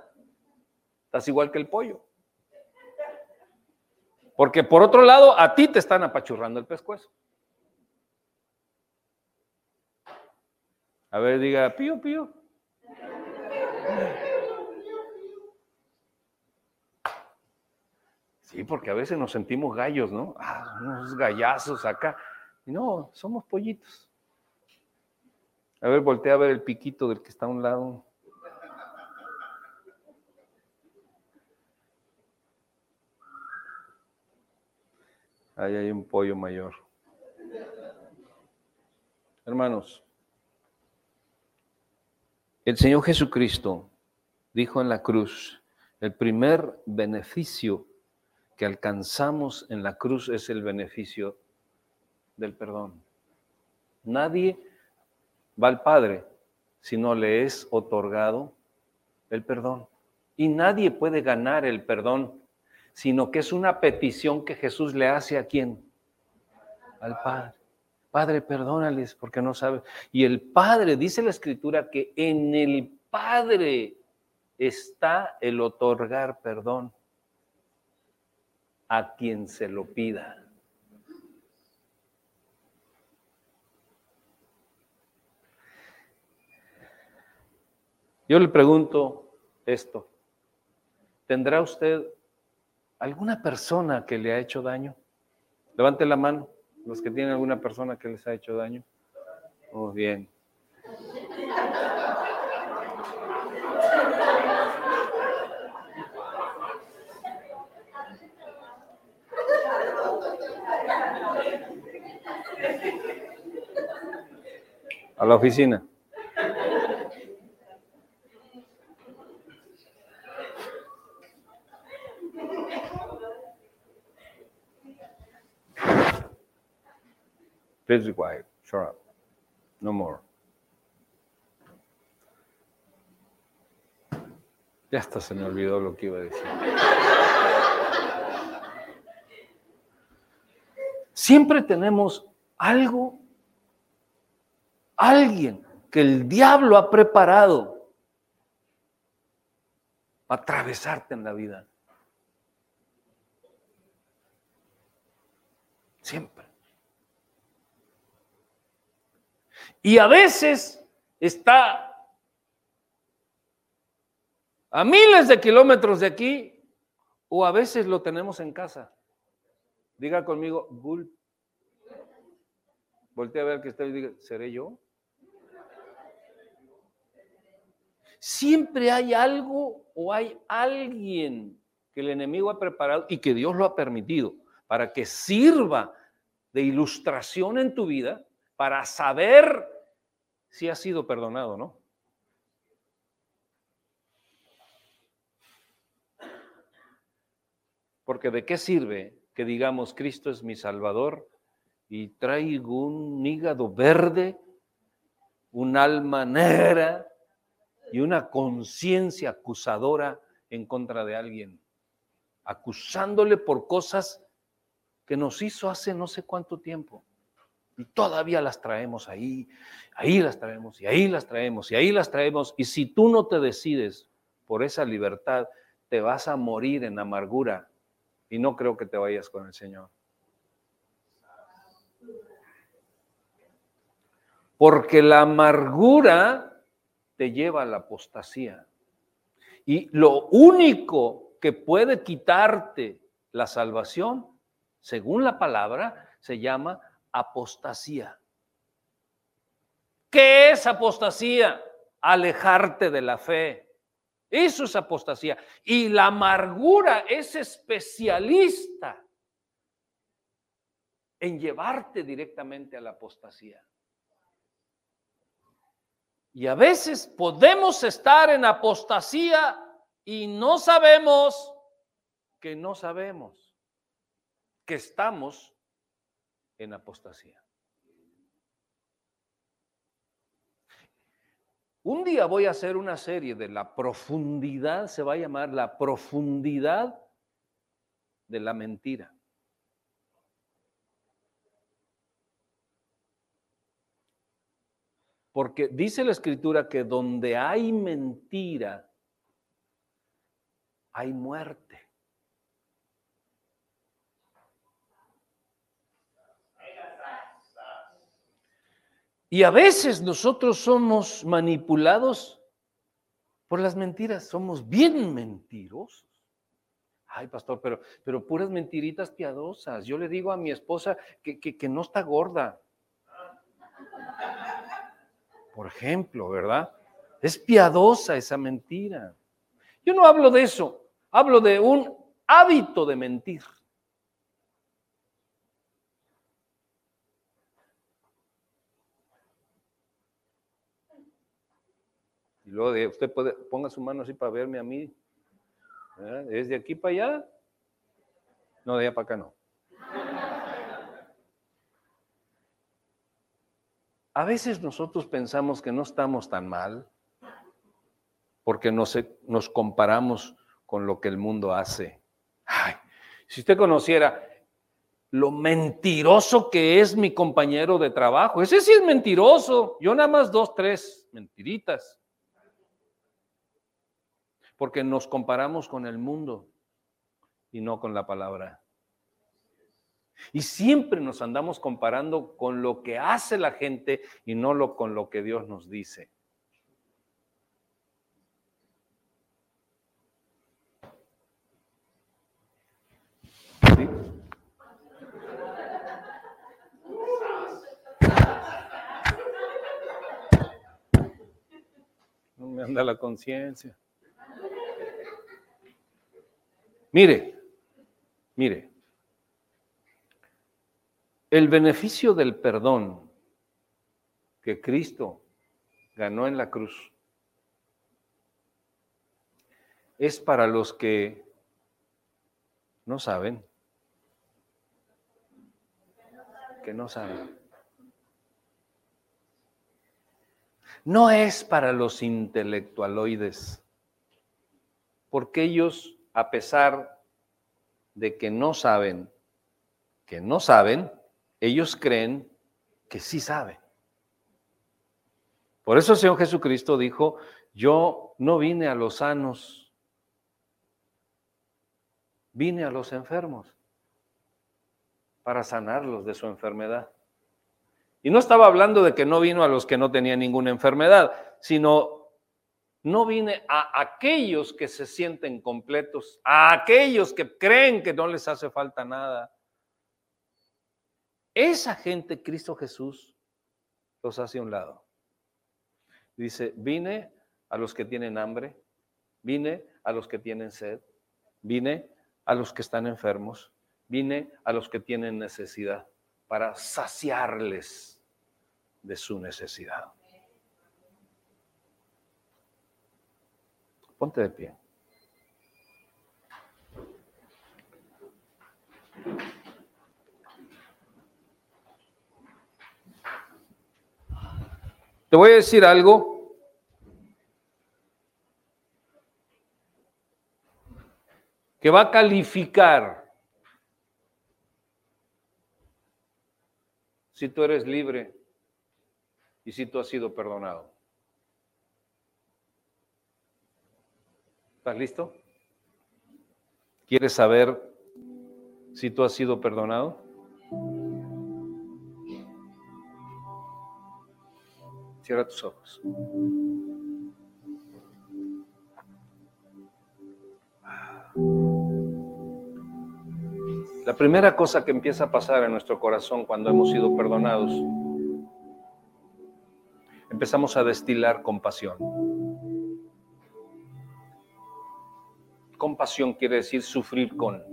Estás igual que el pollo. Porque por otro lado, a ti te están apachurrando el pescuezo. A ver, diga, pío, pío. Sí, porque a veces nos sentimos gallos, ¿no? Ah, unos gallazos acá. No, somos pollitos. A ver, voltea a ver el piquito del que está a un lado. Ahí hay un pollo mayor. Hermanos, el Señor Jesucristo dijo en la cruz, el primer beneficio que alcanzamos en la cruz es el beneficio del perdón. Nadie va al Padre si no le es otorgado el perdón. Y nadie puede ganar el perdón sino que es una petición que Jesús le hace a quién? Al Padre. Padre, perdónales porque no sabe. Y el Padre, dice la Escritura, que en el Padre está el otorgar perdón a quien se lo pida. Yo le pregunto esto. ¿Tendrá usted alguna persona que le ha hecho daño? Levante la mano, los que tienen alguna persona que les ha hecho daño. Muy bien. A la oficina. Please quiet. Shut up. No more. Ya hasta se me olvidó lo que iba a decir. Siempre tenemos algo, alguien que el diablo ha preparado para atravesarte en la vida. Siempre. Y a veces está a miles de kilómetros de aquí o a veces lo tenemos en casa. Diga conmigo, Gul. Voltea a ver que está y diga, ¿seré yo? Siempre hay algo o hay alguien que el enemigo ha preparado y que Dios lo ha permitido para que sirva de ilustración en tu vida para saber si has sido perdonado no. Porque de qué sirve que digamos Cristo es mi Salvador y traigo un hígado verde, un alma negra y una conciencia acusadora en contra de alguien, acusándole por cosas que nos hizo hace no sé cuánto tiempo. Y todavía las traemos ahí, ahí las traemos, y ahí las traemos, y ahí las traemos. Y si tú no te decides por esa libertad, te vas a morir en amargura. Y no creo que te vayas con el Señor. Porque la amargura te lleva a la apostasía. Y lo único que puede quitarte la salvación, según la palabra, se llama apostasía. ¿Qué es apostasía? Alejarte de la fe. Eso es apostasía. Y la amargura es especialista en llevarte directamente a la apostasía. Y a veces podemos estar en apostasía y no sabemos que no sabemos que estamos en apostasía. Un día voy a hacer una serie de la profundidad, se va a llamar la profundidad de la mentira. Porque dice la escritura que donde hay mentira, hay muerte. Y a veces nosotros somos manipulados por las mentiras, somos bien mentirosos. Ay, pastor, pero, pero puras mentiritas piadosas. Yo le digo a mi esposa que, que no está gorda. Por ejemplo, ¿verdad? Es piadosa esa mentira. Yo no hablo de eso, hablo de un hábito de mentir. Luego usted puede, ponga su mano así para verme a mí. ¿Es de aquí para allá? No, de allá para acá no. A veces nosotros pensamos que no estamos tan mal porque nos, nos comparamos con lo que el mundo hace. Ay, si usted conociera lo mentiroso que es mi compañero de trabajo, ese sí es mentiroso. Yo nada más dos, tres mentiritas porque nos comparamos con el mundo y no con la palabra. Y siempre nos andamos comparando con lo que hace la gente y no lo, con lo que Dios nos dice. No me anda la conciencia. Mire, mire, el beneficio del perdón que Cristo ganó en la cruz es para los que no saben, que no saben. No es para los intelectualoides, porque ellos, a pesar de que no saben, que no saben, ellos creen que sí saben. Por eso el Señor Jesucristo dijo, yo no vine a los sanos, vine a los enfermos para sanarlos de su enfermedad. Y no estaba hablando de que no vino a los que no tenían ninguna enfermedad, sino no vine a aquellos que se sienten completos, a aquellos que creen que no les hace falta nada. Esa gente, Cristo Jesús, los hace a un lado. Dice, vine a los que tienen hambre, vine a los que tienen sed, vine a los que están enfermos, vine a los que tienen necesidad para saciarles de su necesidad. Ponte de pie. Te voy a decir algo. que va a calificar si tú eres libre y si tú has sido perdonado. ¿Estás listo? ¿Quieres saber si tú has sido perdonado? Cierra tus ojos. La primera cosa que empieza a pasar en nuestro corazón cuando hemos sido perdonados empezamos a destilar compasión. Compasión quiere decir sufrir con.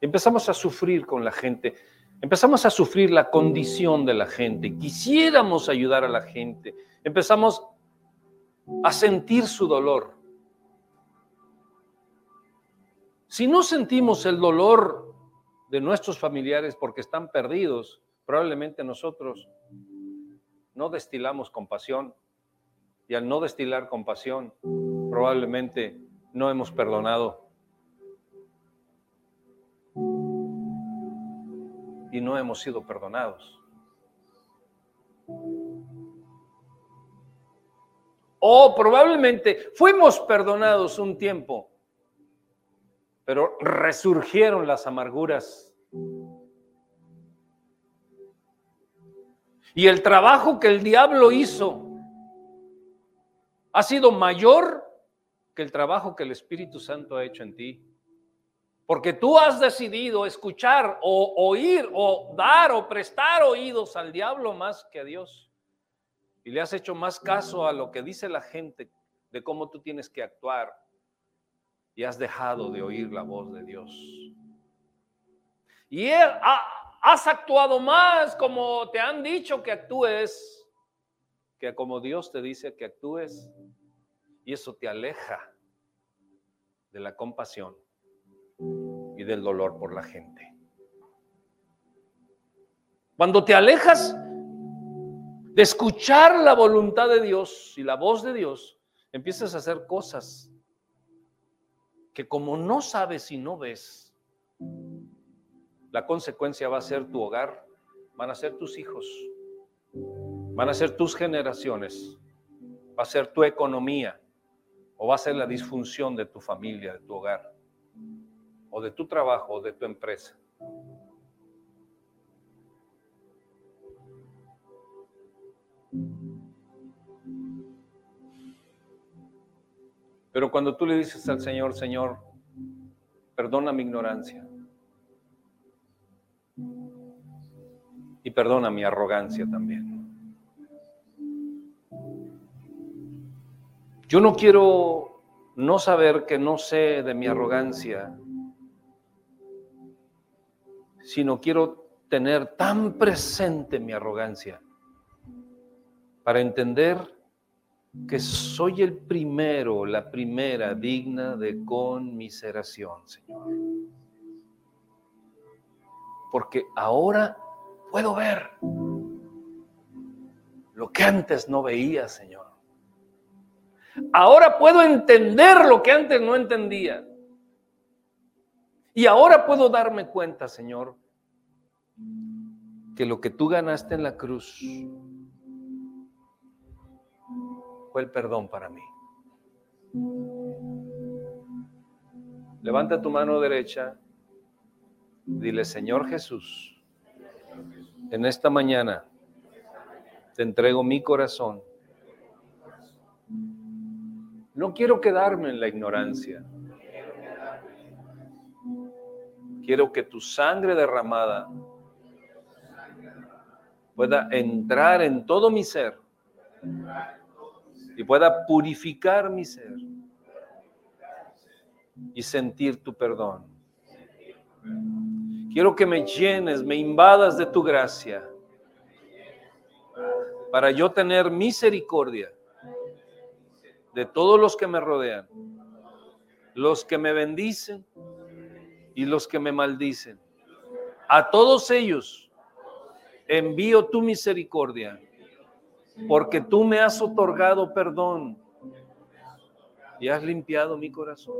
Empezamos a sufrir con la gente, empezamos a sufrir la condición de la gente, quisiéramos ayudar a la gente, empezamos a sentir su dolor. Si no sentimos el dolor de nuestros familiares porque están perdidos, probablemente nosotros no destilamos compasión y al no destilar compasión probablemente no hemos perdonado y no hemos sido perdonados. O probablemente fuimos perdonados un tiempo, pero resurgieron las amarguras Y el trabajo que el diablo hizo ha sido mayor que el trabajo que el Espíritu Santo ha hecho en ti. Porque tú has decidido escuchar o oír o dar o prestar oídos al diablo más que a Dios. Y le has hecho más caso a lo que dice la gente de cómo tú tienes que actuar. Y has dejado de oír la voz de Dios. Y Has actuado más como te han dicho que actúes que como Dios te dice que actúes. Y eso te aleja de la compasión y del dolor por la gente. Cuando te alejas de escuchar la voluntad de Dios y la voz de Dios, empiezas a hacer cosas que como no sabes y no ves, la consecuencia va a ser tu hogar, van a ser tus hijos, van a ser tus generaciones, va a ser tu economía o va a ser la disfunción de tu familia, de tu hogar, o de tu trabajo, o de tu empresa. Pero cuando tú le dices al Señor, Señor, perdona mi ignorancia, y perdona mi arrogancia también. Yo no quiero no saber que no sé de mi arrogancia, sino quiero tener tan presente mi arrogancia para entender que soy el primero, la primera digna de conmiseración, Señor. Porque ahora puedo ver lo que antes no veía, Señor. Ahora puedo entender lo que antes no entendía. Y ahora puedo darme cuenta, Señor, que lo que tú ganaste en la cruz fue el perdón para mí. Levanta tu mano derecha, dile, Señor Jesús, en esta mañana te entrego mi corazón. No quiero quedarme en la ignorancia. Quiero que tu sangre derramada pueda entrar en todo mi ser y pueda purificar mi ser y sentir tu perdón. Quiero que me llenes, me invadas de tu gracia para yo tener misericordia de todos los que me rodean, los que me bendicen y los que me maldicen. A todos ellos envío tu misericordia porque tú me has otorgado perdón y has limpiado mi corazón.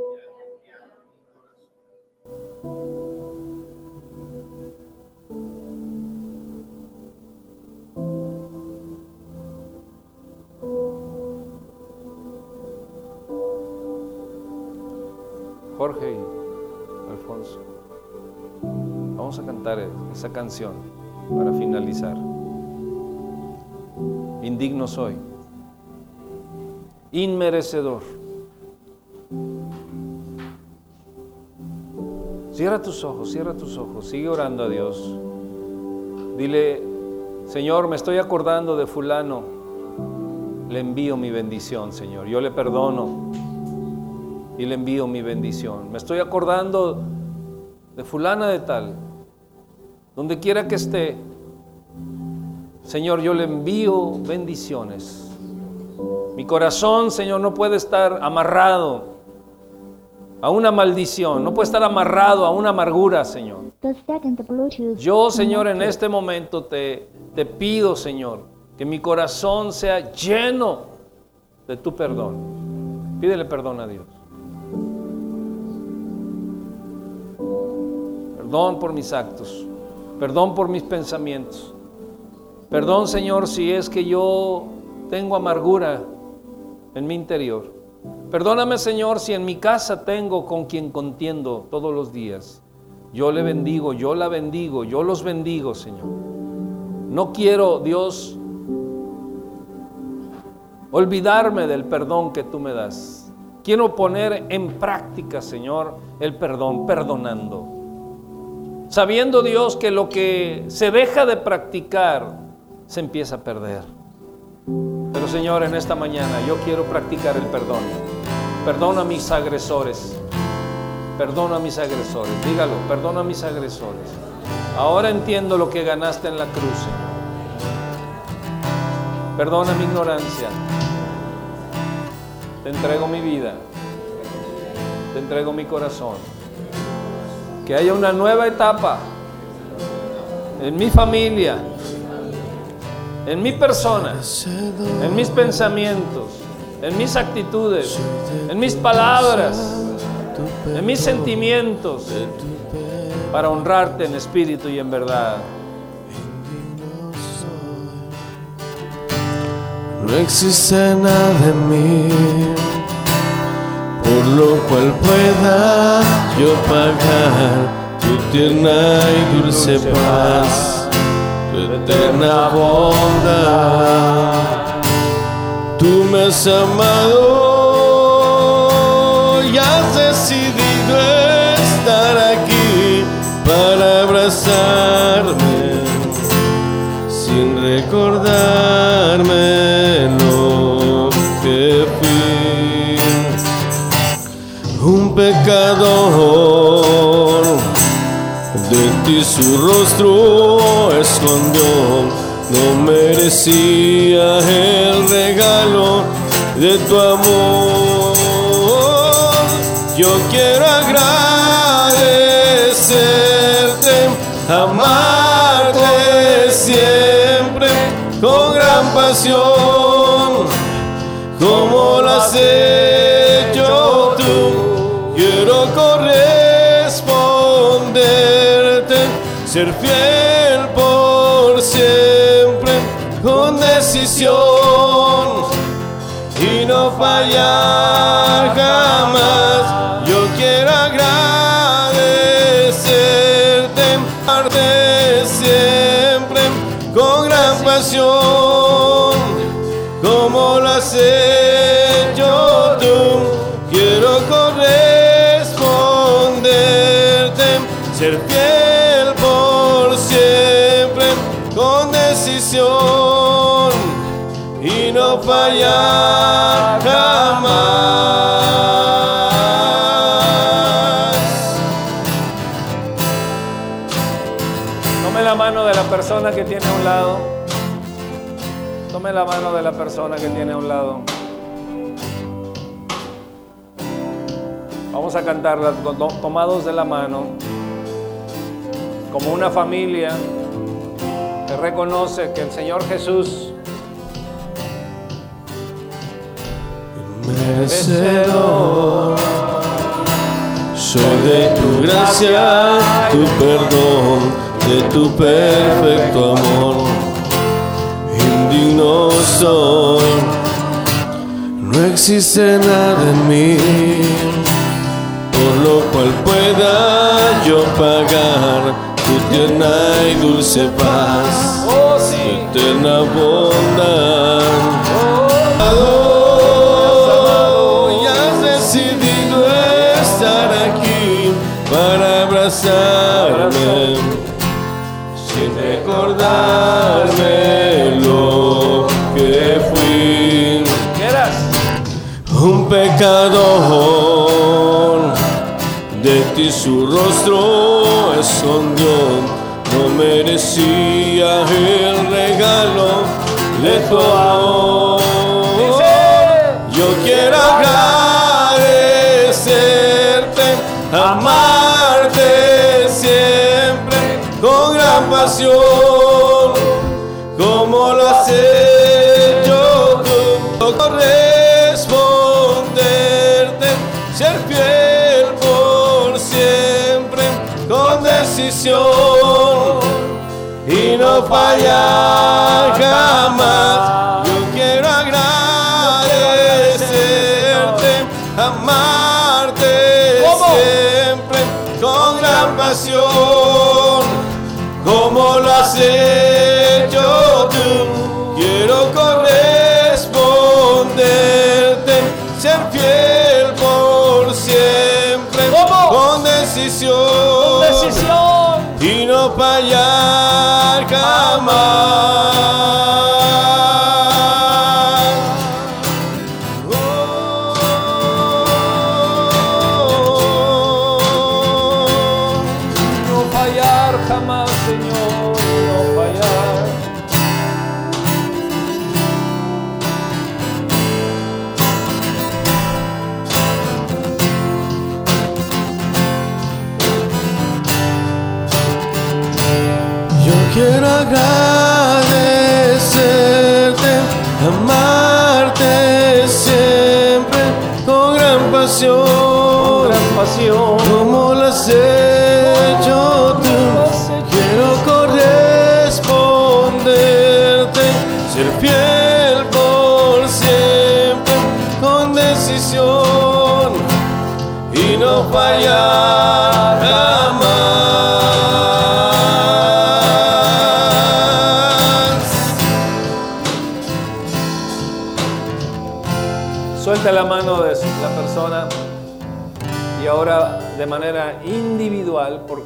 Jorge y Alfonso, vamos a cantar esa canción para finalizar indigno soy, inmerecedor. Cierra tus ojos, cierra tus ojos, sigue orando a Dios. Dile, Señor, me estoy acordando de fulano, le envío mi bendición, Señor. Yo le perdono y le envío mi bendición. Me estoy acordando de fulana de tal, donde quiera que esté, Señor, yo le envío bendiciones. Mi corazón, Señor, no puede estar amarrado a una maldición, no puede estar amarrado a una amargura, Señor. Yo, Señor, en este momento te, te pido, Señor, que mi corazón sea lleno de tu perdón. Pídele perdón a Dios. Perdón por mis actos, perdón por mis pensamientos. Perdón, Señor, si es que yo tengo amargura en mi interior. Perdóname, Señor, si en mi casa tengo con quien contiendo todos los días. Yo le bendigo, yo la bendigo, yo los bendigo, Señor. No quiero, Dios, olvidarme del perdón que tú me das. Quiero poner en práctica, Señor, el perdón, perdonando. Sabiendo, Dios, que lo que se deja de practicar se empieza a perder. Pero Señor, en esta mañana yo quiero practicar el perdón. Perdona a mis agresores. Perdona a mis agresores. Dígalo, perdona a mis agresores. Ahora entiendo lo que ganaste en la cruz, Señor. Perdona mi ignorancia. Te entrego mi vida. Te entrego mi corazón. Que haya una nueva etapa en mi familia en mi persona, en mis pensamientos, en mis actitudes, en mis palabras, en mis sentimientos, para honrarte en espíritu y en verdad. No existe nada en mí lo cual pueda yo pagar tu tierna y dulce paz eterna bondad. Tú me has amado y has decidido estar aquí para abrazarme sin recordarme De ti su rostro escondió, no merecía el regalo de tu amor. Yo quiero agradecerte, amarte siempre con gran pasión, ser fiel por siempre, con decisión y no fallar la mano de la persona que tiene a un lado. Vamos a cantarla tomados de la mano, como una familia que reconoce que el Señor Jesús Merecedor, soy de tu gracia, tu perdón, de tu perfecto amor. Soy, no existe nada en mí, por lo cual pueda yo pagar tu tierna y dulce paz, Oh, tu eterna bondad. Y pecador, de ti su rostro escondió, no merecía el regalo de tu amor. Yo quiero agradecerte, amarte siempre con gran pasión, como lo has hecho tú. Corresponderte, ser fiel por siempre con decisión y no fallar jamás.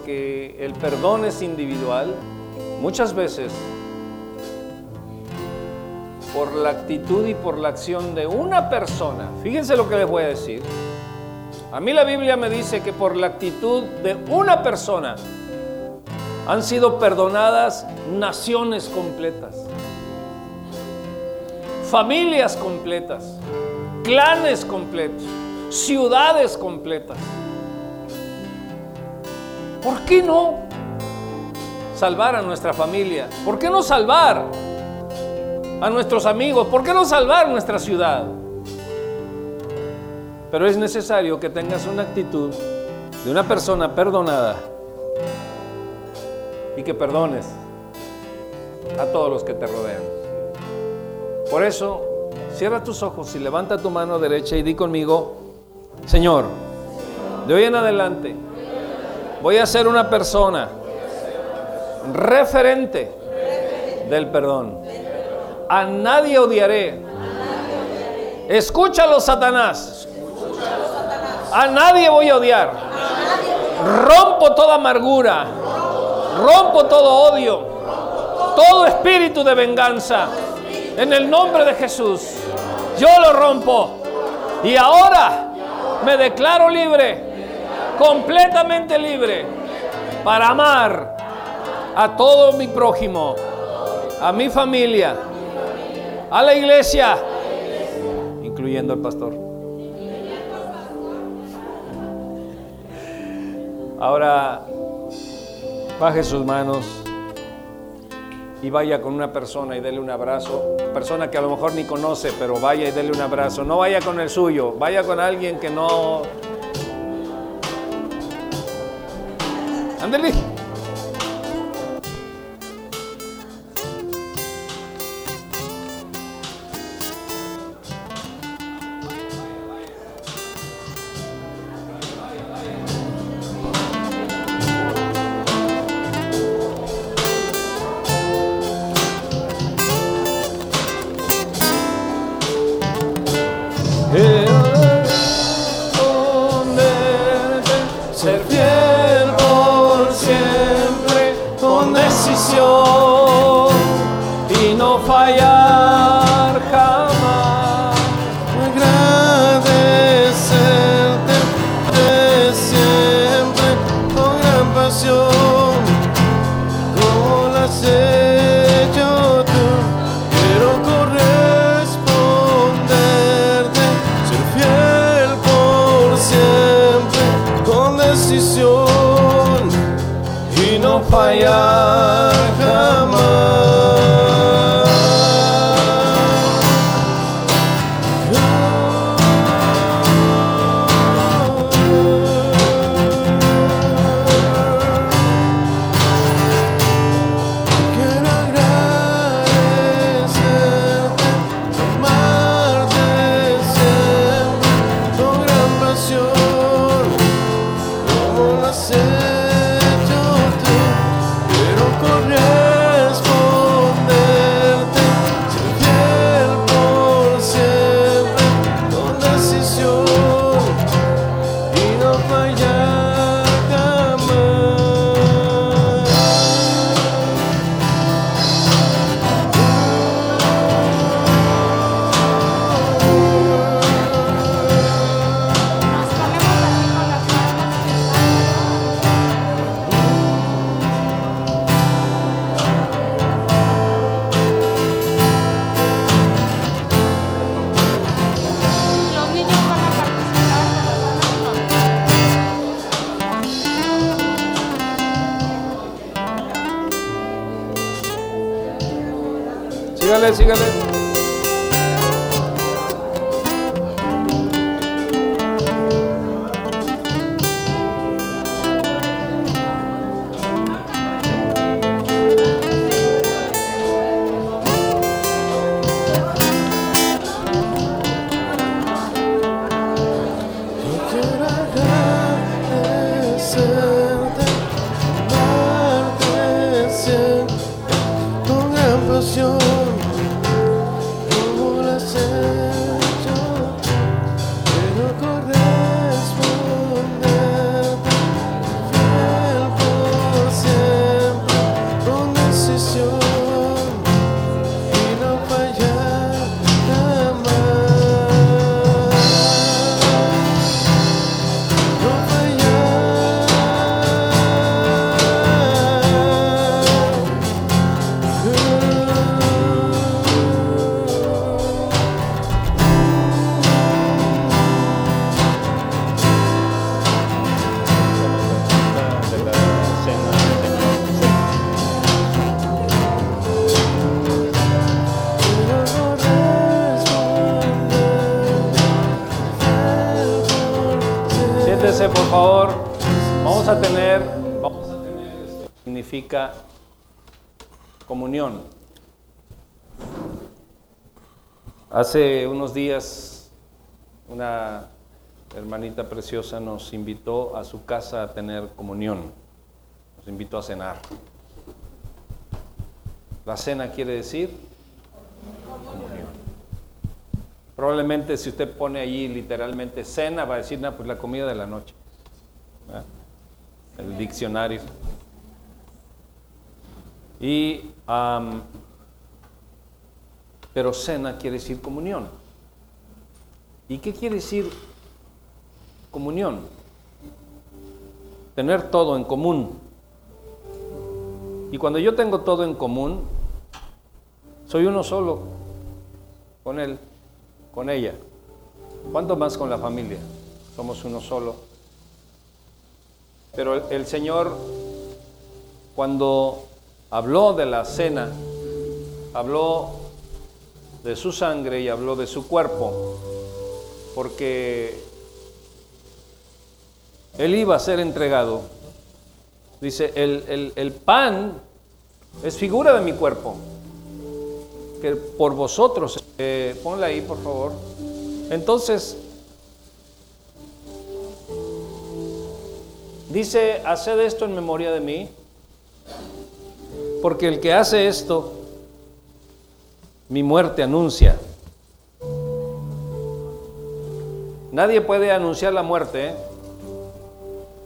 El perdón es individual, muchas veces por la actitud y por la acción de una persona, fíjense lo que les voy a decir, A mí la Biblia me dice que por la actitud de una persona han sido perdonadas naciones completas, familias completas, clanes completos, ciudades completas. ¿Por qué no salvar a nuestra familia? ¿Por qué no salvar a nuestros amigos? ¿Por qué no salvar nuestra ciudad? Pero es necesario que tengas una actitud de una persona perdonada y que perdones a todos los que te rodean. Por eso, cierra tus ojos y levanta tu mano derecha y di conmigo, Señor, de hoy en adelante voy a ser una persona referente del perdón. A nadie odiaré. Escúchalo, Satanás. A nadie voy a odiar. Rompo toda amargura. Rompo todo odio. Todo espíritu de venganza. En el nombre de Jesús. Yo lo rompo. Y ahora me declaro libre. Completamente libre. Para amar a todo mi prójimo. A mi familia. A la iglesia. Incluyendo al pastor. Ahora baje sus manos y vaya con una persona y dele un abrazo. Persona que a lo mejor ni conoce, pero vaya y dele un abrazo. No vaya con el suyo, vaya con alguien que no... Ándele. A tener, vamos a tener, esto significa comunión. Hace unos días, una hermanita preciosa nos invitó a su casa a tener comunión. Nos invitó a cenar. La cena quiere decir comunión. Probablemente si usted pone allí literalmente cena, va a decir, no, pues la comida de la noche. El diccionario. Y, pero cena quiere decir comunión. ¿Y qué quiere decir comunión? Tener todo en común. Y cuando yo tengo todo en común, soy uno solo con él, con ella. ¿Cuánto más con la familia? Somos uno solo. Pero el, Señor, cuando habló de la cena, habló de su sangre y habló de su cuerpo, porque Él iba a ser entregado. Dice, el, el- el pan es figura de mi cuerpo, que por vosotros, eh, ponla ahí por favor. Entonces, dice, haced esto en memoria de mí, porque el que hace esto, mi muerte anuncia. Nadie puede anunciar la muerte ¿eh?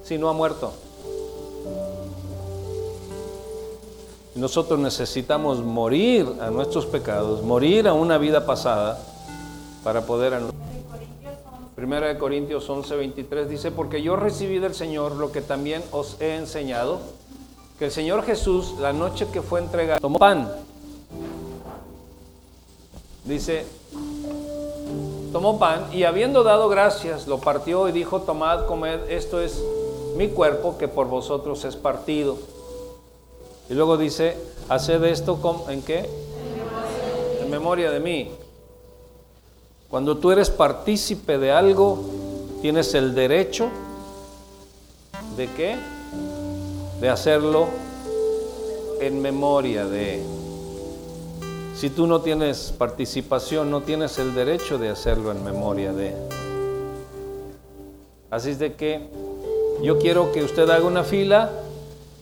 si no ha muerto. Nosotros necesitamos morir a nuestros pecados, morir a una vida pasada para poder anunciar. Primera de Corintios 11, 23 dice, porque yo recibí del Señor lo que también os he enseñado, que el Señor Jesús, la noche que fue entregado, tomó pan. Dice, tomó pan y habiendo dado gracias, lo partió y dijo, tomad, comed, esto es mi cuerpo que por vosotros es partido. Y luego dice, haced esto en qué? En memoria de mí. Cuando tú eres partícipe de algo, tienes el derecho de qué? De hacerlo en memoria de. Si tú no tienes participación, no tienes el derecho de hacerlo en memoria de. Así es de que yo quiero que usted haga una fila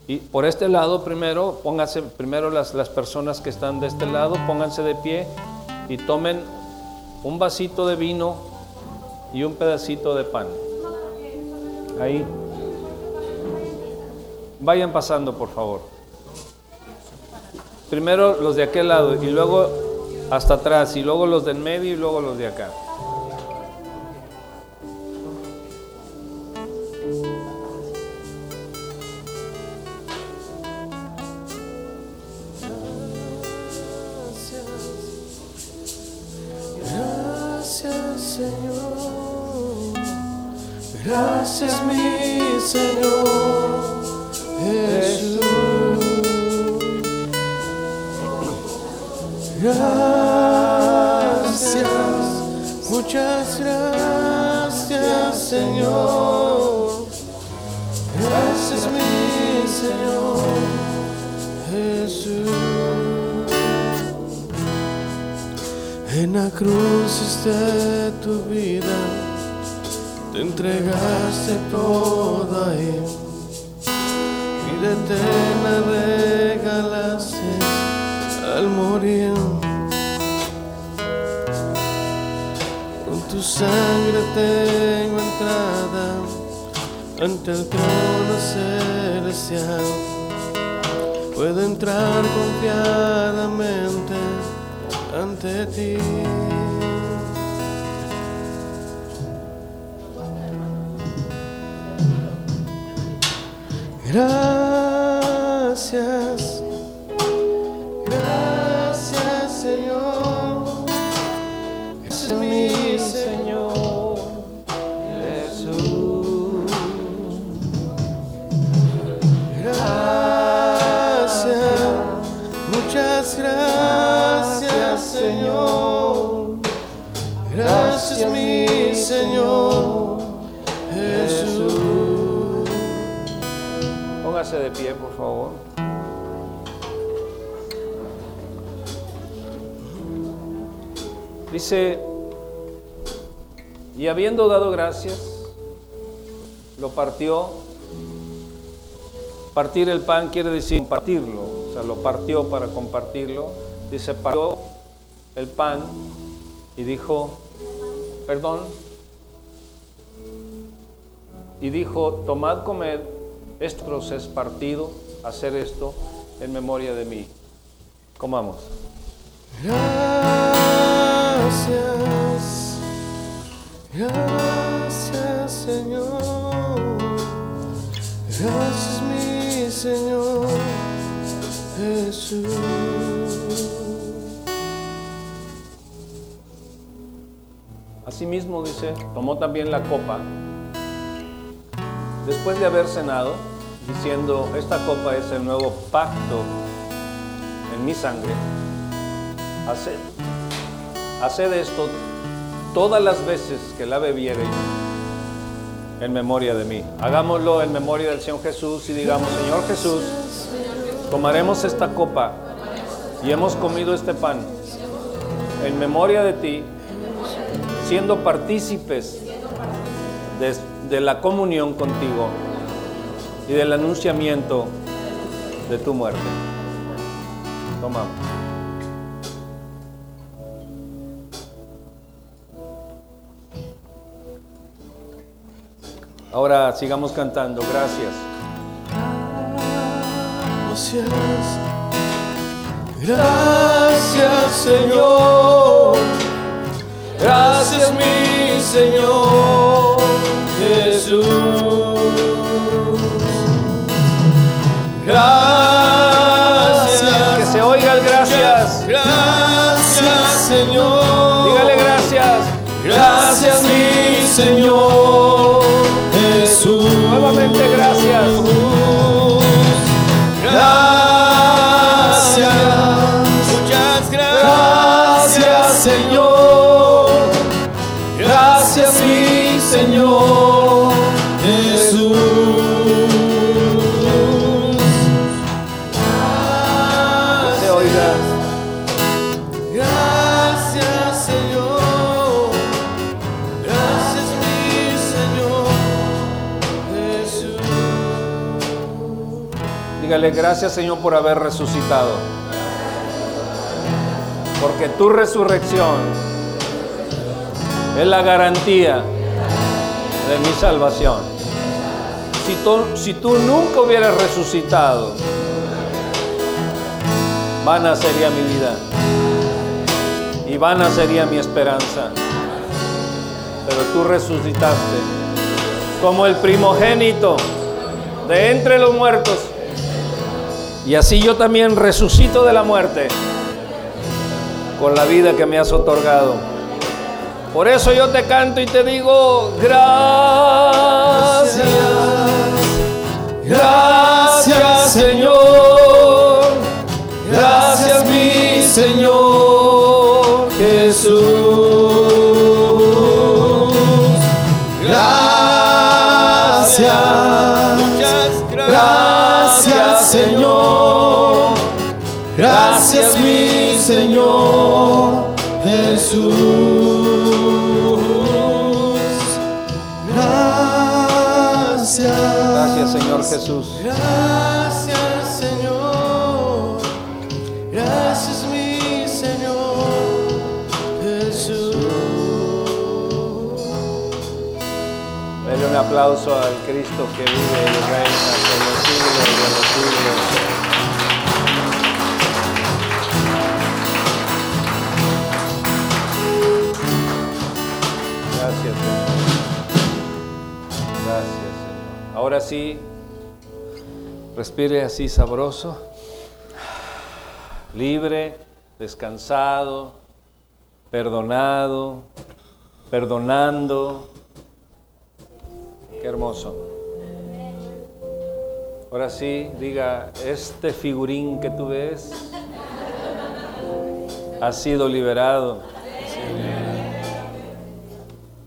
y por este lado primero, pónganse primero las, las personas que están de este lado, pónganse de pie y tomen un vasito de vino y un pedacito de pan. Ahí. Vayan pasando, por favor. Primero los de aquel lado y luego hasta atrás y luego los del medio y luego los de acá. Entregaste toda Él. Vida eterna regalaste al morir. Con tu sangre tengo entrada ante el trono celestial. Puedo entrar confiadamente ante ti. Gracias, gracias Señor, es mi Señor Jesús. Gracias, muchas gracias Señor, gracias mi Señor Póngase de pie, por favor. Dice, y habiendo dado gracias, lo partió. Partir el pan quiere decir compartirlo, o sea, lo partió para compartirlo. Dice, partió el pan y dijo, perdón, y dijo, tomad, comed, esto es partido, hacer esto en memoria de mí. Comamos. Gracias, gracias Señor, gracias mi Señor Jesús. Asimismo dice, tomó también la copa, después de haber cenado, diciendo, esta copa es el nuevo pacto en mi sangre. Haced, esto todas las veces que la bebiereis en memoria de mí. Hagámoslo en memoria del Señor Jesús y digamos, Señor Jesús, tomaremos esta copa y hemos comido este pan en memoria de ti, siendo partícipes de la comunión contigo y del anunciamiento de tu muerte. Tomamos. Ahora sigamos cantando. Gracias. Gracias, gracias Señor, gracias mi Señor Jesús. Que Gracias, se oiga el gracias. gracias Señor. Dígale gracias. Gracias mi Señor Gracias Señor por haber resucitado. Porque tu resurrección es la garantía de mi salvación. Si tú, si tú nunca hubieras resucitado, vana sería mi vida y vana sería mi esperanza. Pero tú resucitaste como el primogénito de entre los muertos. Y así yo también resucito de la muerte con la vida que me has otorgado. Por eso yo te canto y te digo, gracias. Gracias Señor, gracias mi Señor Jesús. Gracias Señor, gracias mi Señor Jesús. Dale un aplauso al Cristo que vive y reina por los siglos de los siglos. Gracias Señor. Gracias Señor. Ahora sí, respire así sabroso, libre, descansado, perdonado, perdonando. Qué hermoso. Ahora sí, diga, este figurín que tú ves ha sido liberado